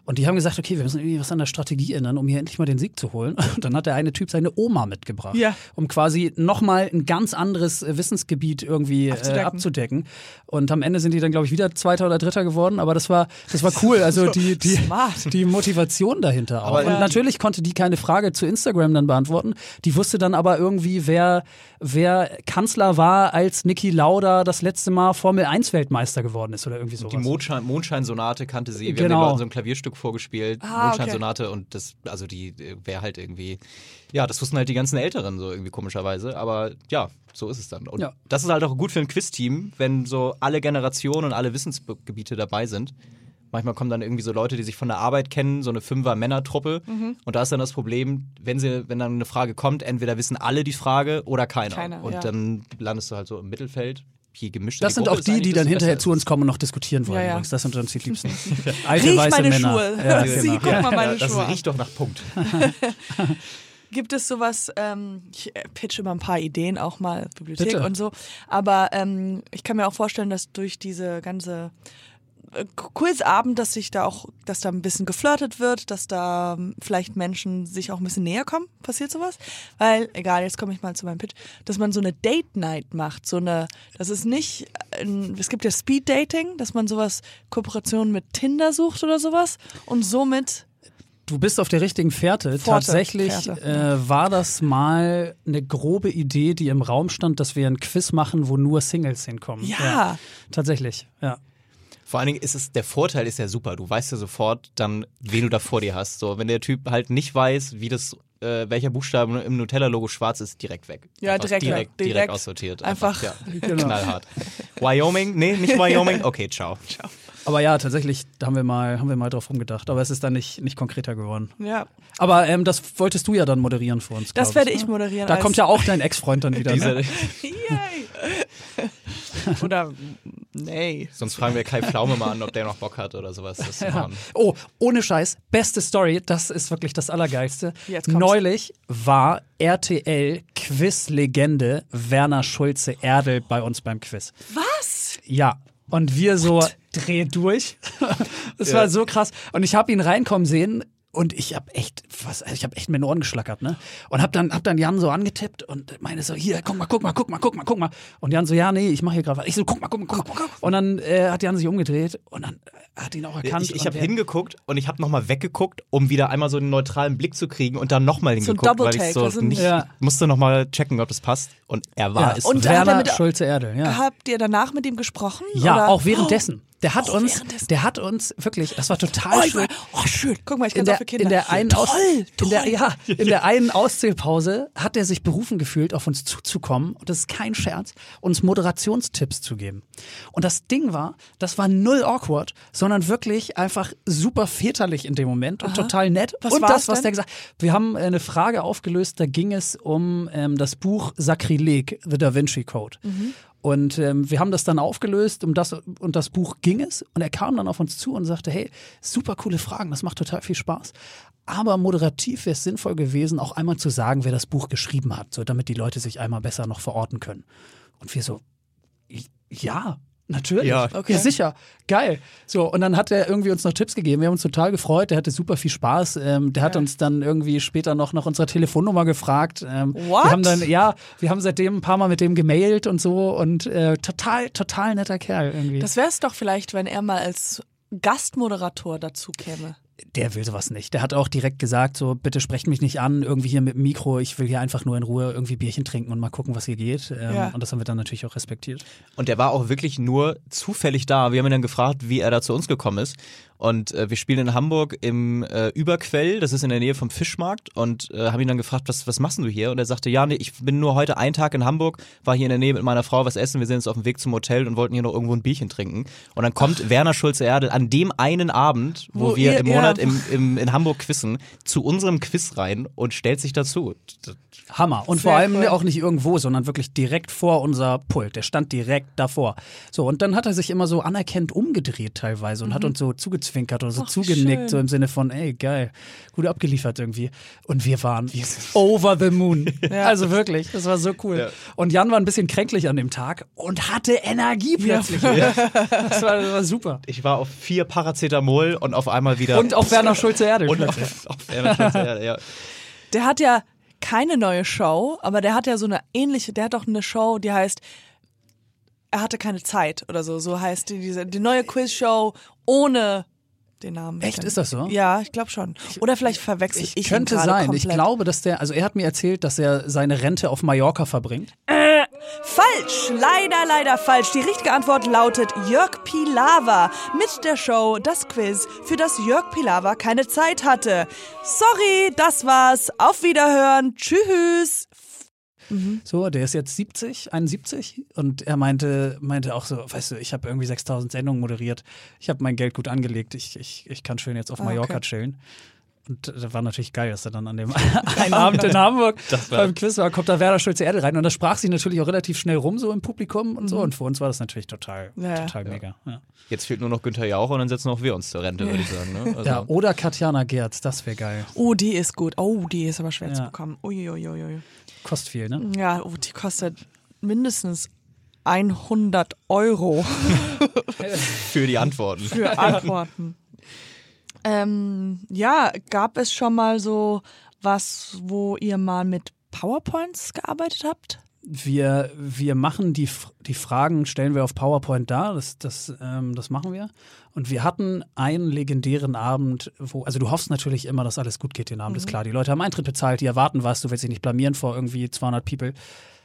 S4: Und die haben gesagt, okay, wir müssen irgendwie was an der Strategie ändern, um hier endlich mal den Sieg zu holen. Und dann hat der eine Typ seine Oma mitgebracht,
S2: Ja.
S4: um quasi nochmal ein ganz anderes äh, Wissensgebiet irgendwie
S2: Abzudecken.
S4: Äh, abzudecken. Und am Ende sind die dann, glaube ich, wieder Zweiter oder Dritter geworden. Aber das war, das war cool. Also die, die,
S2: Smart.
S4: die Motivation dahinter auch.
S3: Aber-
S4: Und natürlich konnte die keine Frage zu Instagram dann beantworten. Die wusste dann aber irgendwie, wer, wer Kanzler war, als Niki Lauda das letzte Mal Formel 1 Weltmeister geworden ist oder irgendwie sowas.
S3: Die Mondschein, Mondscheinsonate kannte sie. Wir
S4: Genau.
S3: haben den Leuten so ein Klavierstück vorgespielt.
S2: Ah, okay.
S3: Mondscheinsonate und das, also die wäre halt irgendwie, ja, das wussten halt die ganzen Älteren so irgendwie komischerweise. Aber ja, so ist es dann. Und
S4: Ja.
S3: das ist halt auch gut für ein Quiz-Team, wenn so alle Generationen und alle Wissensgebiete dabei sind. Manchmal kommen dann irgendwie so Leute, die sich von der Arbeit kennen, so eine Fünfer-Männer-Truppe.
S2: Mhm.
S3: Und da ist dann das Problem, wenn, sie, wenn dann eine Frage kommt, entweder wissen alle die Frage oder keiner.
S2: Keiner,
S3: und
S2: ja.
S3: dann landest du halt so im Mittelfeld. Je gemischter
S4: Das
S3: die
S4: sind
S3: Gruppe
S4: auch die, die dann hinterher zu uns kommen und noch diskutieren wollen.
S2: Ja, ja.
S4: Übrigens. Das sind uns die Liebsten. Alte
S2: Riech
S4: weiße
S2: meine
S4: Männer.
S2: Schuhe.
S4: Ja,
S2: Sie,
S4: genau.
S2: guck mal meine
S3: das
S2: Schuhe an.
S3: riecht doch nach Punkt.
S2: Gibt es sowas, ähm, ich äh, pitche immer ein paar Ideen auch mal, Bibliothek
S4: Bitte.
S2: und so, aber ähm, ich kann mir auch vorstellen, dass durch diese ganze äh, Quizabend, dass sich da auch, dass da ein bisschen geflirtet wird, dass da ähm, vielleicht Menschen sich auch ein bisschen näher kommen. Passiert sowas? Weil, egal, jetzt komme ich mal zu meinem Pitch, dass man so eine Date Night macht, so eine, das ist nicht, ein, es gibt ja Speed Dating, dass man sowas Kooperation mit Tinder sucht oder sowas und somit
S4: Du bist auf der richtigen Fährte.
S2: Pforte,
S4: Tatsächlich
S2: Fährte.
S4: Äh, war das mal eine grobe Idee, die im Raum stand, dass wir ein Quiz machen, wo nur Singles hinkommen.
S2: Ja.
S4: Tatsächlich, ja.
S3: Vor allen Dingen ist es, der Vorteil ist ja super. Du weißt ja sofort dann, wen du da vor dir hast. So, wenn der Typ halt nicht weiß, wie das, äh, welcher Buchstabe im Nutella-Logo schwarz ist, direkt weg.
S2: Ja,
S3: Einfach
S2: direkt weg.
S3: direkt, direkt,
S2: Direkt
S3: aussortiert.
S2: einfach-
S3: ja,
S4: Genau.
S3: knallhart. Wyoming? Nee, nicht Wyoming. Okay, ciao.
S4: Aber ja, tatsächlich da haben wir mal, haben wir mal drauf rumgedacht. Aber es ist dann nicht, nicht konkreter geworden.
S2: ja,
S4: Aber ähm, das wolltest du ja dann moderieren für uns.
S2: das werde
S4: ne?
S2: ich moderieren.
S4: Da kommt ja auch dein Ex-Freund dann wieder. Ne?
S2: Yay. Oder nee.
S3: sonst fragen wir Kai Pflaume mal an, ob der noch Bock hat oder sowas. Machen.
S4: Oh, ohne Scheiß, beste Story, das ist wirklich das Allergeilste. Neulich war RTL Quiz-Legende Werner Schulze Erdel bei uns beim Quiz.
S2: Was?
S4: Ja. Und wir so, dreh durch. Das war so krass. Und ich habe ihn reinkommen sehen und ich habe echt, was, ich habe echt mit den Ohren geschlackert, ne? Und hab dann, hab dann Jan so angetippt und meine so, hier, guck mal, guck mal, guck mal, guck mal, guck mal. Und Jan so, ja, nee, ich mache hier gerade was. Ich so, guck mal, guck mal, guck mal. Und dann äh, hat Jan sich umgedreht und dann äh, hat ihn auch erkannt.
S3: Ich, ich habe hingeguckt und ich habe nochmal weggeguckt, um wieder einmal so einen neutralen Blick zu kriegen und dann nochmal
S2: So ein
S3: hingeguckt, weil ich so
S2: also
S3: nicht,
S4: Ja.
S3: musste nochmal checken, ob das passt. Und er war
S4: Ja,
S3: es.
S2: Und er
S4: Werner
S2: mit-
S4: Schulze Erdel, ja.
S2: Habt ihr danach mit ihm gesprochen?
S4: Ja,
S2: oder?
S4: auch währenddessen. Der hat
S2: Auch
S4: uns, der hat uns wirklich, das war total
S2: Oh,
S4: schön.
S2: oh, schön. Guck mal, ich kann auch
S4: der,
S2: für Kinder.
S4: in der einen Aus,
S2: toll,
S4: in der,
S2: toll.
S4: ja, in der einen Auszählpause hat er sich berufen gefühlt, auf uns zuzukommen und das ist kein Scherz, uns Moderationstipps zu geben. Und das Ding war, das war null awkward, sondern wirklich einfach super väterlich in dem Moment und total nett.
S2: Was
S4: und
S2: war
S4: das, was
S2: denn?
S4: der gesagt, wir haben äh, eine Frage aufgelöst, da ging es um ähm, das Buch Sakrileg, The Da Vinci Code.
S2: Mhm.
S4: Und ähm, wir haben das dann aufgelöst, um das und das Buch ging es. Und er kam dann auf uns zu und sagte: Hey, super coole Fragen, das macht total viel Spaß. Aber moderativ wäre es sinnvoll gewesen, auch einmal zu sagen, wer das Buch geschrieben hat, so damit die Leute sich einmal besser noch verorten können. Und wir so, ja, natürlich.
S3: Ja.
S2: Okay.
S4: ja, sicher. Geil. So, und dann hat er irgendwie uns noch Tipps gegeben. Wir haben uns total gefreut. Der hatte super viel Spaß. Ähm, der hat
S2: Ja.
S4: uns dann irgendwie später noch nach unserer Telefonnummer gefragt. Ähm,
S2: What?
S4: Wir haben dann, ja, wir haben seitdem ein paar Mal mit dem gemailt und so und äh, total, total netter Kerl irgendwie.
S2: Das wäre es doch vielleicht, wenn er mal als Gastmoderator dazu käme.
S4: Der will sowas nicht. Der hat auch direkt gesagt, so, bitte sprecht mich nicht an, irgendwie hier mit dem Mikro. Ich will hier einfach nur in Ruhe irgendwie Bierchen trinken und mal gucken, was hier geht. Ähm,
S2: Ja.
S4: Und das haben wir dann natürlich auch respektiert.
S3: Und der war auch wirklich nur zufällig da. Wir haben ihn dann gefragt, wie er da zu uns gekommen ist. Und äh, wir spielen in Hamburg im äh, Überquell, das ist in der Nähe vom Fischmarkt. Und äh, haben ihn dann gefragt, was, was machst du hier? Und er sagte, ja, nee, ich bin nur heute einen Tag in Hamburg, war hier in der Nähe mit meiner Frau was essen. Wir sind jetzt auf dem Weg zum Hotel und wollten hier noch irgendwo ein Bierchen trinken. Und dann kommt Werner Schulze-Erdel an dem einen Abend, wo,
S2: Wo
S3: wir
S2: ihr-
S3: im Monat
S2: ja.
S3: im, im, in Hamburg quissen, zu unserem Quiz rein und stellt sich dazu.
S4: Hammer. Und
S2: Sehr
S4: vor allem
S2: cool.
S4: auch nicht irgendwo, sondern wirklich direkt vor unser Pult. Der stand direkt davor. So, und dann hat er sich immer so anerkennt umgedreht teilweise und hat
S2: Mhm.
S4: uns so zugezogen zugezwinkert oder so
S2: Ach, wie
S4: zugenickt,
S2: schön.
S4: so im Sinne von, ey, geil, gut abgeliefert irgendwie. Und wir waren over the moon. Also wirklich, das war so cool.
S3: Ja.
S4: Und Jan war ein bisschen kränklich an dem Tag und hatte Energie plötzlich. Das, war, das war super.
S3: Ich war auf vier Paracetamol und auf einmal wieder.
S4: Und auf Werner Schulze-Erdel.
S3: und
S4: plötzlich.
S3: auf, auf Werner Schulze Erde, ja.
S2: Der hat ja keine neue Show, aber der hat ja so eine ähnliche, der hat auch eine Show, die heißt Er hatte keine Zeit oder so. So heißt die, diese, die neue Quizshow ohne den Namen.
S4: Echt? Ist das so?
S2: Ja, ich glaube schon. Oder vielleicht verwechsel ich,
S4: Ich
S2: ihn
S4: könnte
S2: gerade
S4: sein.
S2: Komplett.
S4: Ich glaube, dass der, also er hat mir erzählt, dass er seine Rente auf Mallorca verbringt.
S2: Falsch, leider, leider falsch. Die richtige Antwort lautet Jörg Pilawa mit der Show Das Quiz, für das Jörg Pilawa keine Zeit hatte. Sorry, das war's. Auf Wiederhören. Tschüss.
S4: So, der ist jetzt 70, 71 und er meinte, meinte auch so, weißt du, ich habe irgendwie 6000 Sendungen moderiert, ich habe mein Geld gut angelegt, ich, ich, ich kann schön jetzt auf
S2: Ah,
S4: Mallorca
S2: okay.
S4: chillen. Und das war natürlich geil, dass er dann an dem einen Abend in Hamburg beim Quiz war, kommt da Werder Schulze Erde rein und das sprach sich natürlich auch relativ schnell rum, so im Publikum und
S2: Mhm.
S4: so. Und für uns war das natürlich total,
S2: Ja, ja.
S4: total mega. Ja.
S3: Jetzt fehlt nur noch Günther Jauch und dann setzen auch wir uns zur Rente, würde ich sagen. Ne? Also,
S4: ja, oder Katjana Gerz, das wäre geil.
S2: Oh, die ist gut. Oh, die ist aber schwer zu
S4: Ja.
S2: bekommen. Uiuiuiui.
S4: Kostet viel, ne?
S2: Ja, oh, die kostet mindestens 100 Euro
S3: Für die Antworten.
S2: für Antworten. Ähm, ja, gab es schon mal so was, wo ihr mal mit PowerPoints gearbeitet habt?
S4: Wir, wir machen die, die Fragen, stellen wir auf PowerPoint dar, das, das, ähm, das machen wir. Und wir hatten einen legendären Abend, wo, also du hoffst natürlich immer, dass alles gut geht den Abend, ist klar. Die Leute haben Eintritt bezahlt, die erwarten was, du willst dich nicht blamieren vor irgendwie 200 People.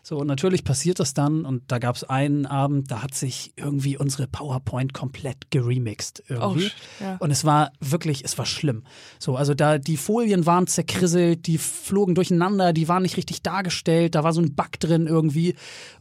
S4: So, und natürlich passiert das dann und da gab es einen Abend, da hat sich irgendwie unsere PowerPoint komplett geremixed irgendwie.
S2: Oh, ja.
S4: Und es war wirklich, es war schlimm. So, also da die Folien waren zerkrisselt, die flogen durcheinander, die waren nicht richtig dargestellt, da war so ein Bug drin irgendwie.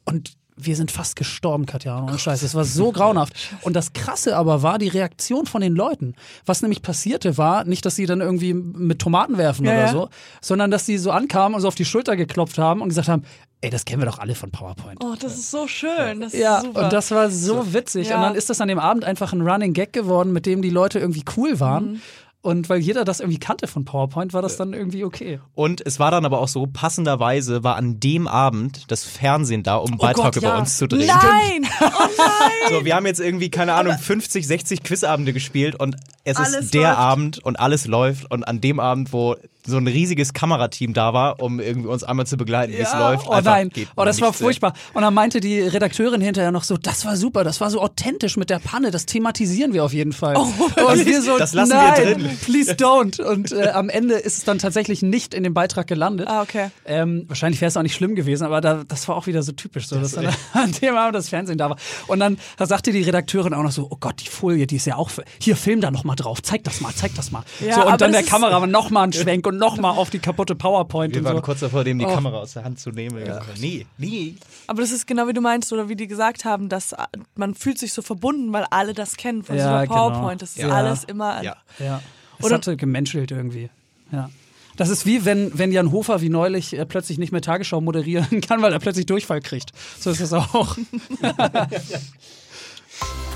S4: Und wir sind fast gestorben, Katja. Ohne Scheiß. Es war so grauenhaft. Und das Krasse aber war die Reaktion von den Leuten. Was nämlich passierte war, nicht, dass sie dann irgendwie mit Tomaten werfen
S2: Ja,
S4: oder
S2: ja.
S4: so, sondern dass sie so ankamen und so auf die Schulter geklopft haben und gesagt haben, ey, das kennen wir doch alle von PowerPoint.
S2: Oh, das ist so schön. Das
S4: Ja, und das war so witzig.
S2: Ja.
S4: Und dann ist das an dem Abend einfach ein Running Gag geworden, mit dem die Leute irgendwie cool waren.
S2: Mhm.
S4: Und weil jeder das irgendwie kannte von PowerPoint, war das dann irgendwie okay.
S3: Und es war dann aber auch so, passenderweise war an dem Abend das Fernsehen da, um einen Beitrag
S4: Gott,
S3: über
S4: ja.
S3: uns zu drehen.
S2: Nein! Oh nein!
S3: So, wir haben jetzt irgendwie, keine Ahnung, 50, 60 Quizabende gespielt und es
S2: Alles
S3: ist der
S2: läuft.
S3: Abend und alles läuft und an dem Abend, wo so ein riesiges Kamerateam da war, um irgendwie uns einmal zu begleiten, wie es läuft.
S4: Oh
S3: einfach
S4: nein,
S3: geht
S4: oh, das war furchtbar. Und dann meinte die Redakteurin hinterher noch so, das war super, das war so authentisch mit der Panne, das thematisieren wir auf jeden Fall. und wir so,
S3: das lassen wir
S4: nein,
S3: drin.
S4: please don't. Und äh, am Ende ist es dann tatsächlich nicht in dem Beitrag gelandet.
S2: Ah, okay.
S4: Ähm, wahrscheinlich wäre es auch nicht schlimm gewesen, aber da, das war auch wieder so typisch, so, dass dann an dem Abend das Fernsehen da war. Und dann da sagte die Redakteurin auch noch so, oh Gott, die Folie, die ist ja auch, hier, film da noch mal drauf, zeig das mal, zeig das mal.
S2: Ja,
S4: so, und dann
S2: das
S4: der
S2: ist-
S4: Kameramann noch mal einen Schwenk und noch mal auf die kaputte PowerPoint
S3: Wir
S4: und
S3: waren
S4: so.
S3: kurz davor, dem die
S4: Oh.
S3: Kamera aus der Hand zu nehmen. Wir gesagt, Nee, nee.
S2: Aber das ist genau wie du meinst oder wie die gesagt haben, dass äh, man fühlt sich so verbunden, weil alle das kennen von
S4: Ja,
S2: so einer
S4: genau.
S2: PowerPoint. Das ist
S4: Ja.
S2: alles immer.
S3: Ja.
S4: Ja. Es
S2: Oder-
S4: hatte gemenschelt irgendwie. Ja. Das ist wie wenn, wenn Jan Hofer wie neulich äh, plötzlich nicht mehr Tagesschau moderieren kann, weil er plötzlich Durchfall kriegt. So ist es auch.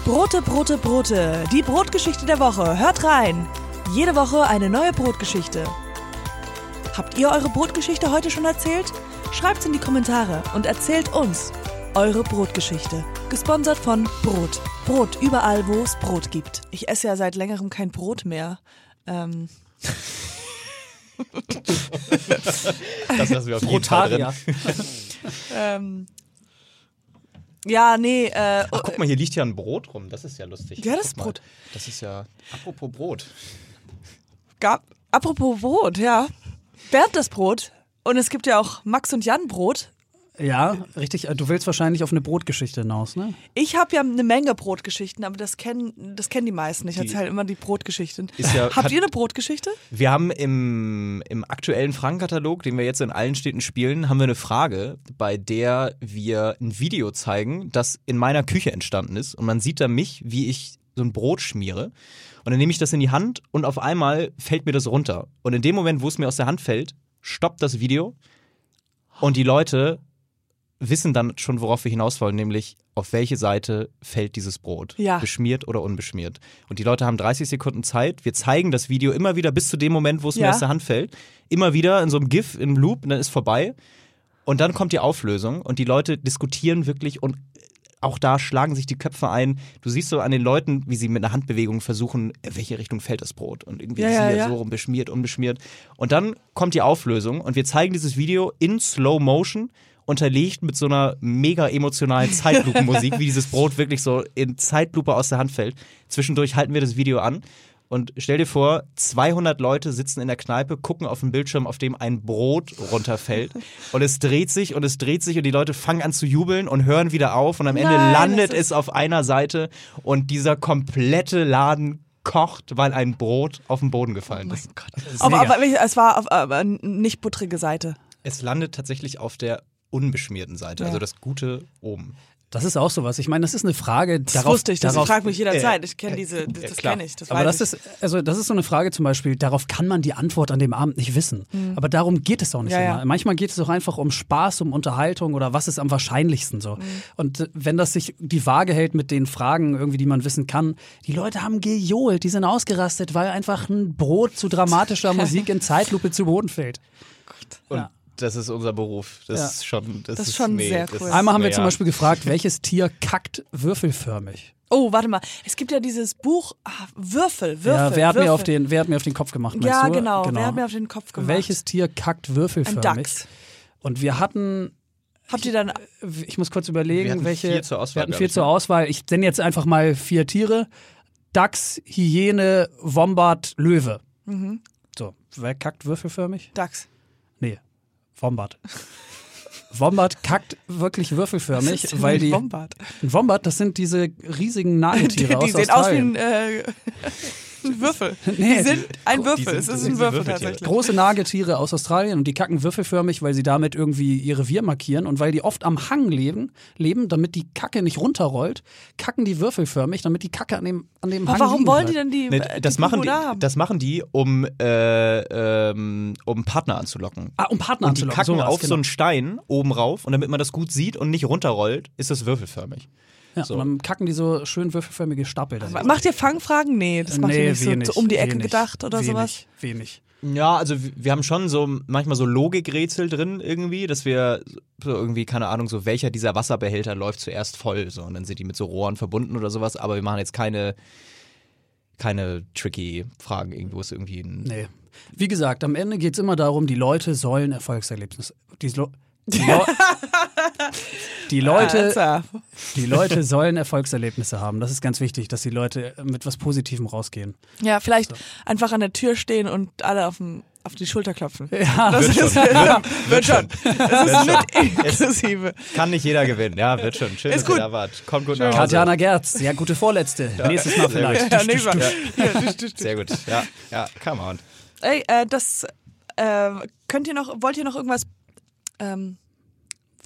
S2: Brote, Brote, Brote. Die Brotgeschichte der Woche. Hört rein. Jede Woche eine neue Brotgeschichte. Habt ihr eure Brotgeschichte heute schon erzählt? Schreibt's in die Kommentare und erzählt uns eure Brotgeschichte. Gesponsert von Brot. Brot überall, wo es Brot gibt. Ich esse ja seit längerem kein Brot mehr. Ähm,
S3: Das lassen wir auf jeden Fall drin.
S2: Ähm, ja, nee, äh,
S3: Ach, guck mal, hier liegt ja ein Brot rum. Das ist ja lustig.
S2: Ja, das ist
S3: mal.
S2: Brot.
S3: Das ist ja, apropos Brot.
S2: gab, apropos Brot, ja. Bernd das Brot. Und es gibt ja auch Max und Jan Brot.
S4: Ja, richtig. Äh, Du willst wahrscheinlich auf eine Brotgeschichte hinaus, ne?
S2: Ich habe ja eine Menge Brotgeschichten, aber das kennen, das kennen die meisten. Ich erzähle immer die Brotgeschichten.
S3: Ist ja-
S2: Habt
S3: hat-
S2: ihr eine Brotgeschichte?
S3: Wir haben im, im aktuellen Fragenkatalog, den wir jetzt in allen Städten spielen, haben wir eine Frage, bei der wir ein Video zeigen, das in meiner Küche entstanden ist. Und man sieht da mich, wie ich so ein Brot schmiere. Und dann nehme ich das in die Hand und auf einmal fällt mir das runter. Und in dem Moment, wo es mir aus der Hand fällt, stoppt das Video und die Leute wissen dann schon, worauf wir hinaus wollen, nämlich auf welche Seite fällt dieses Brot.
S2: Ja.
S3: Beschmiert oder unbeschmiert. Und die Leute haben 30 Sekunden Zeit. Wir zeigen das Video immer wieder bis zu dem Moment, wo es mir
S2: Ja.
S3: aus der Hand fällt. Immer wieder in so einem GIF, in einem Loop, und dann ist vorbei. Und dann kommt die Auflösung und die Leute diskutieren wirklich und auch da schlagen sich die Köpfe ein. Du siehst so an den Leuten, wie sie mit einer Handbewegung versuchen, in welche Richtung fällt das Brot. Und irgendwie
S2: Ja,
S3: ist
S2: ja, ja.
S3: so rum beschmiert, unbeschmiert. Und dann kommt die Auflösung und wir zeigen dieses Video in Slow Motion, unterlegt mit so einer mega emotionalen Zeitlupenmusik, wie dieses Brot wirklich so in Zeitlupe aus der Hand fällt. Zwischendurch halten wir das Video an. Und stell dir vor, 200 Leute sitzen in der Kneipe, gucken auf den Bildschirm, auf dem ein Brot runterfällt. Und es dreht sich und es dreht sich und die Leute fangen an zu jubeln und hören wieder auf. Und am Ende
S2: Nein,
S3: landet
S2: das ist-
S3: es auf einer Seite und dieser komplette Laden kocht, weil ein Brot auf den Boden gefallen ist.
S2: Aber, aber es war auf aber nicht buttrige Seite.
S3: Es landet tatsächlich auf der unbeschmierten Seite,
S2: Ja.
S3: also das Gute oben.
S4: Das ist auch sowas. Ich meine, das ist eine Frage.
S2: Das
S4: darauf,
S2: wusste ich, das
S4: darauf,
S2: fragt mich jederzeit.
S3: äh,
S2: Ich kenne diese, das,
S3: äh,
S2: das
S3: klar.
S2: kenne ich. Das
S4: aber das
S2: ich.
S4: ist, also das ist so eine Frage zum Beispiel, darauf kann man die Antwort an dem Abend nicht wissen. Aber darum geht es auch nicht
S2: Mhm. Ja,
S4: immer.
S2: ja.
S4: Manchmal geht es auch einfach um Spaß, um Unterhaltung oder was ist am wahrscheinlichsten
S2: Mhm.
S4: so. Und äh, wenn das sich die Waage hält mit den Fragen irgendwie, die man wissen kann, die Leute haben gejohlt, die sind ausgerastet, weil einfach ein Brot zu dramatischer Musik in Zeitlupe zu Boden fällt.
S3: Und
S4: Ja.
S3: Das ist unser Beruf. Das
S4: Ja.
S3: ist schon, das,
S2: Das ist schon sehr
S3: das
S2: cool.
S4: Einmal haben wir
S3: ja.
S4: zum Beispiel gefragt, welches Tier kackt würfelförmig?
S2: Oh, warte mal. Es gibt ja dieses Buch ah, Würfel, Würfel.
S4: ja, wer hat,
S2: Würfel.
S4: mir auf den, wer hat mir auf den Kopf gemacht?
S2: Ja,
S4: du?
S2: genau. Wer hat mir auf den Kopf gemacht?
S4: Welches Tier kackt
S2: Ein
S4: würfelförmig?
S2: Dachs.
S4: Und wir hatten,
S2: Habt ihr dann.
S4: ich muss kurz überlegen,
S3: Wir hatten
S4: welche.
S3: vier zur Auswahl,
S4: wir hatten vier
S3: ich,
S4: zur
S3: ne?
S4: Auswahl. Ich nenne jetzt einfach mal vier Tiere: Dachs, Hyäne, Wombat, Löwe.
S2: Mhm.
S4: So, wer kackt würfelförmig?
S2: Dachs.
S4: Nee, Wombat. Wombat kackt wirklich würfelförmig, weil die.
S2: Wombat?
S4: Ein Wombat, das sind diese riesigen
S2: Die,
S4: Nagetiere
S2: die
S4: aus
S2: sehen aus wie ein, äh, ein Würfel.
S4: Nee,
S2: die sind ein
S3: die
S2: Würfel.
S3: sind-
S2: es
S3: das
S2: ist
S3: sind
S2: ein
S3: die
S2: Würfel tatsächlich.
S4: Große Nagetiere aus Australien und die kacken würfelförmig, weil sie damit irgendwie ihr Revier markieren und weil die oft am Hang leben, leben damit die Kacke nicht runterrollt, kacken die würfelförmig, damit die Kacke an dem, an dem Hang
S2: Aber warum
S4: liegen
S2: wollen die denn die,
S3: Nee,
S2: äh,
S3: das,
S2: die
S3: machen die,
S2: haben?
S3: das machen die, um, äh, ähm, um Partner anzulocken.
S4: Ah, um Partner
S3: Und die
S4: anzulocken,
S3: kacken
S4: sowas,
S3: auf
S4: genau.
S3: so einen Stein oben rauf und damit man das gut sieht und nicht runterrollt, ist das würfelförmig.
S4: Ja,
S3: so.
S4: Und dann kacken die so schön würfelförmige Stapel. Dann.
S2: Macht ihr Fangfragen? Nee, das macht ihr nicht so, so um die Ecke gedacht oder
S4: wenig,
S2: sowas.
S4: Wenig.
S3: Ja, also wir haben schon so manchmal so Logikrätsel drin irgendwie, dass wir so irgendwie, keine Ahnung, so welcher dieser Wasserbehälter läuft zuerst voll, so und dann sind die mit so Rohren verbunden oder sowas, aber wir machen jetzt keine, keine tricky Fragen irgendwo ist irgendwie ein.
S4: Nee. Wie gesagt, am Ende geht es immer darum, die Leute sollen Erfolgserlebnisse. Die, Lo die, die Leute,
S2: Alter.
S4: Die Leute sollen Erfolgserlebnisse haben. Das ist ganz wichtig, dass die Leute mit was Positivem rausgehen.
S2: Ja, vielleicht einfach an der Tür stehen und alle auf, dem, auf die Schulter klopfen.
S4: Ja,
S2: Das
S3: Wird
S2: ist,
S3: schon,
S2: ja,
S3: wird,
S2: wird schon. Das ist mit inklusive.
S3: Kann nicht jeder gewinnen. Ja, wird schon. Schön,
S2: Ist
S3: dass
S2: gut.
S3: ihr da wart. Kommt gut nach Hause.
S4: Katjana Gerz, ja, gute Vorletzte. Nächstes Mal
S3: Sehr
S4: vielleicht.
S2: Ja, nächstes Mal.
S3: Ja.
S2: Ja.
S3: Sehr gut. Ja, ja, come on.
S2: Ey, äh, das äh, könnt ihr noch, wollt ihr noch irgendwas ähm,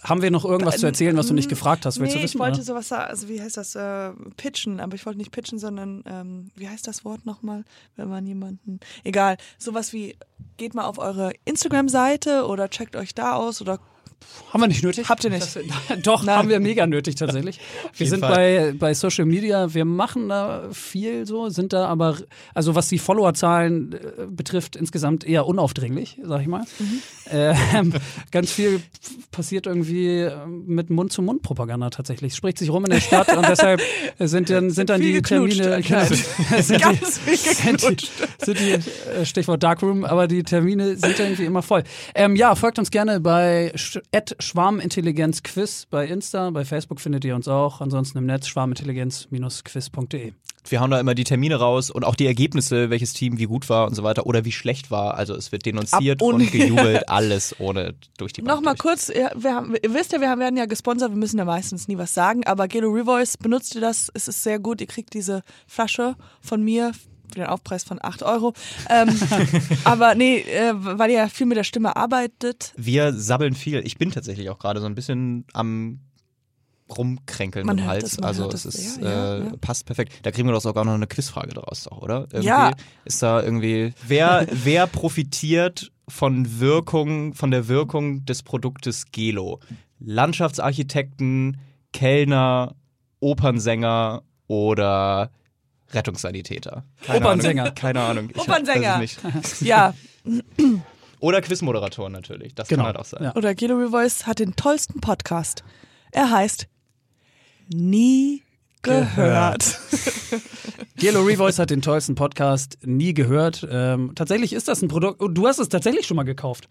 S4: Haben wir noch irgendwas zu erzählen, was du nicht gefragt hast? Willst
S2: nee,
S4: du wissen?
S2: ich wollte
S4: oder?
S2: sowas sagen, also wie heißt das, äh, pitchen, aber ich wollte nicht pitchen, sondern, ähm, wie heißt das Wort nochmal, wenn man jemanden, egal, sowas wie, geht mal auf eure Instagram-Seite oder checkt euch da aus oder
S4: Haben wir nicht nötig?
S2: Habt ihr nicht?
S4: Das, doch,
S2: Nein.
S4: haben wir mega nötig tatsächlich. Wir sind bei, bei Social Media, wir machen da viel so, sind da aber, also was die Followerzahlen äh, betrifft, insgesamt eher unaufdringlich, sag ich mal.
S2: Mhm.
S4: Ähm, ganz viel passiert irgendwie äh, mit Mund-zu-Mund-Propaganda tatsächlich. Es spricht sich rum in der Stadt und deshalb sind dann, sind dann die Termine.
S2: anscheinend.
S4: sind die, sind die, sind die äh, Stichwort Darkroom, aber die Termine sind irgendwie immer voll. Ähm, ja, folgt uns gerne bei Schwarmintelligenz-Quiz bei Insta, bei Facebook findet ihr uns auch. Ansonsten im Netz schwarmintelligenz-quiz.de.
S3: Wir hauen da immer die Termine raus und auch die Ergebnisse, welches Team wie gut war und so weiter oder wie schlecht war. Also es wird denunziert
S2: und-
S3: und gejubelt, alles ohne durch die Bank
S2: Nochmal
S3: durch.
S2: kurz, ja, wir haben, ihr wisst ja, wir haben- werden ja gesponsert, wir müssen ja meistens nie was sagen, aber Gelo Revoice, benutzt ihr das? Es ist sehr gut, ihr kriegt diese Flasche von mir für den Aufpreis von 8 Euro. Ähm, aber nee, äh, weil ihr ja viel mit der Stimme arbeitet,
S3: Wir sabbeln viel. Ich bin tatsächlich auch gerade so ein bisschen am rumkränkeln
S2: Man
S3: im Hals.
S2: man
S3: also es ist,
S2: Ja, ja,
S3: äh,
S2: ja.
S3: passt perfekt. Da kriegen wir doch sogar noch eine Quizfrage daraus, auch, oder? Irgendwie
S2: Ja.
S3: Ist da irgendwie, wer, wer profitiert von Wirkung, von der Wirkung des Produktes Gelo? Landschaftsarchitekten, Kellner Opernsänger oder Rettungssanitäter. Keine
S4: Opernsänger.
S3: Ahnung. Keine Ahnung. Ich
S2: Opernsänger. Ja,
S3: Oder Quizmoderator natürlich. Das
S4: Genau.
S3: kann halt auch sein.
S4: Ja.
S2: oder Guido Voice hat den tollsten Podcast. Er heißt Nie gehört.
S4: Gelo Revoice hat den tollsten Podcast nie gehört. Ähm, tatsächlich ist das ein Produkt. Und du hast es tatsächlich schon mal gekauft.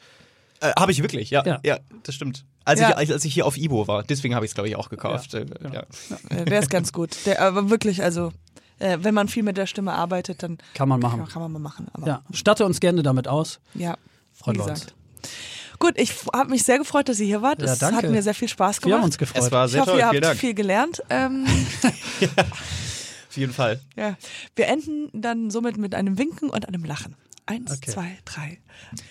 S3: Äh, habe ich wirklich, ja.
S4: Ja.
S3: Ja, das stimmt. Als,
S2: Ja.
S3: ich, als ich hier auf Ibo war. Deswegen habe ich es, glaube ich, auch gekauft. Äh, Ja,
S2: Ja, Der ist ganz gut. Der, aber wirklich, also, äh, wenn man viel mit der Stimme arbeitet, dann
S4: Kann man
S2: ja,
S4: machen.
S2: kann man mal machen. Aber,
S4: Ja, statte uns gerne damit aus.
S2: ja
S4: Freuen
S2: wie
S4: wir uns.
S2: Gut, ich habe mich sehr gefreut, dass ihr hier wart.
S4: Ja,
S2: Es
S4: danke.
S2: hat mir sehr viel Spaß
S4: Wir haben
S2: gemacht.
S4: uns gefreut.
S3: Es war
S2: ich
S3: sehr
S2: hoffe,
S3: toll.
S2: ihr
S3: Vielen
S2: habt
S3: Dank.
S2: viel gelernt. Ähm,
S3: Auf jeden Fall.
S2: ja. Wir enden dann somit mit einem Winken und einem Lachen. Eins,
S4: Okay.
S2: zwei, drei.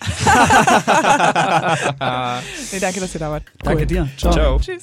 S2: nee, danke, dass ihr da wart.
S4: Danke dir. Ciao.
S3: Ciao.
S2: Tschüss.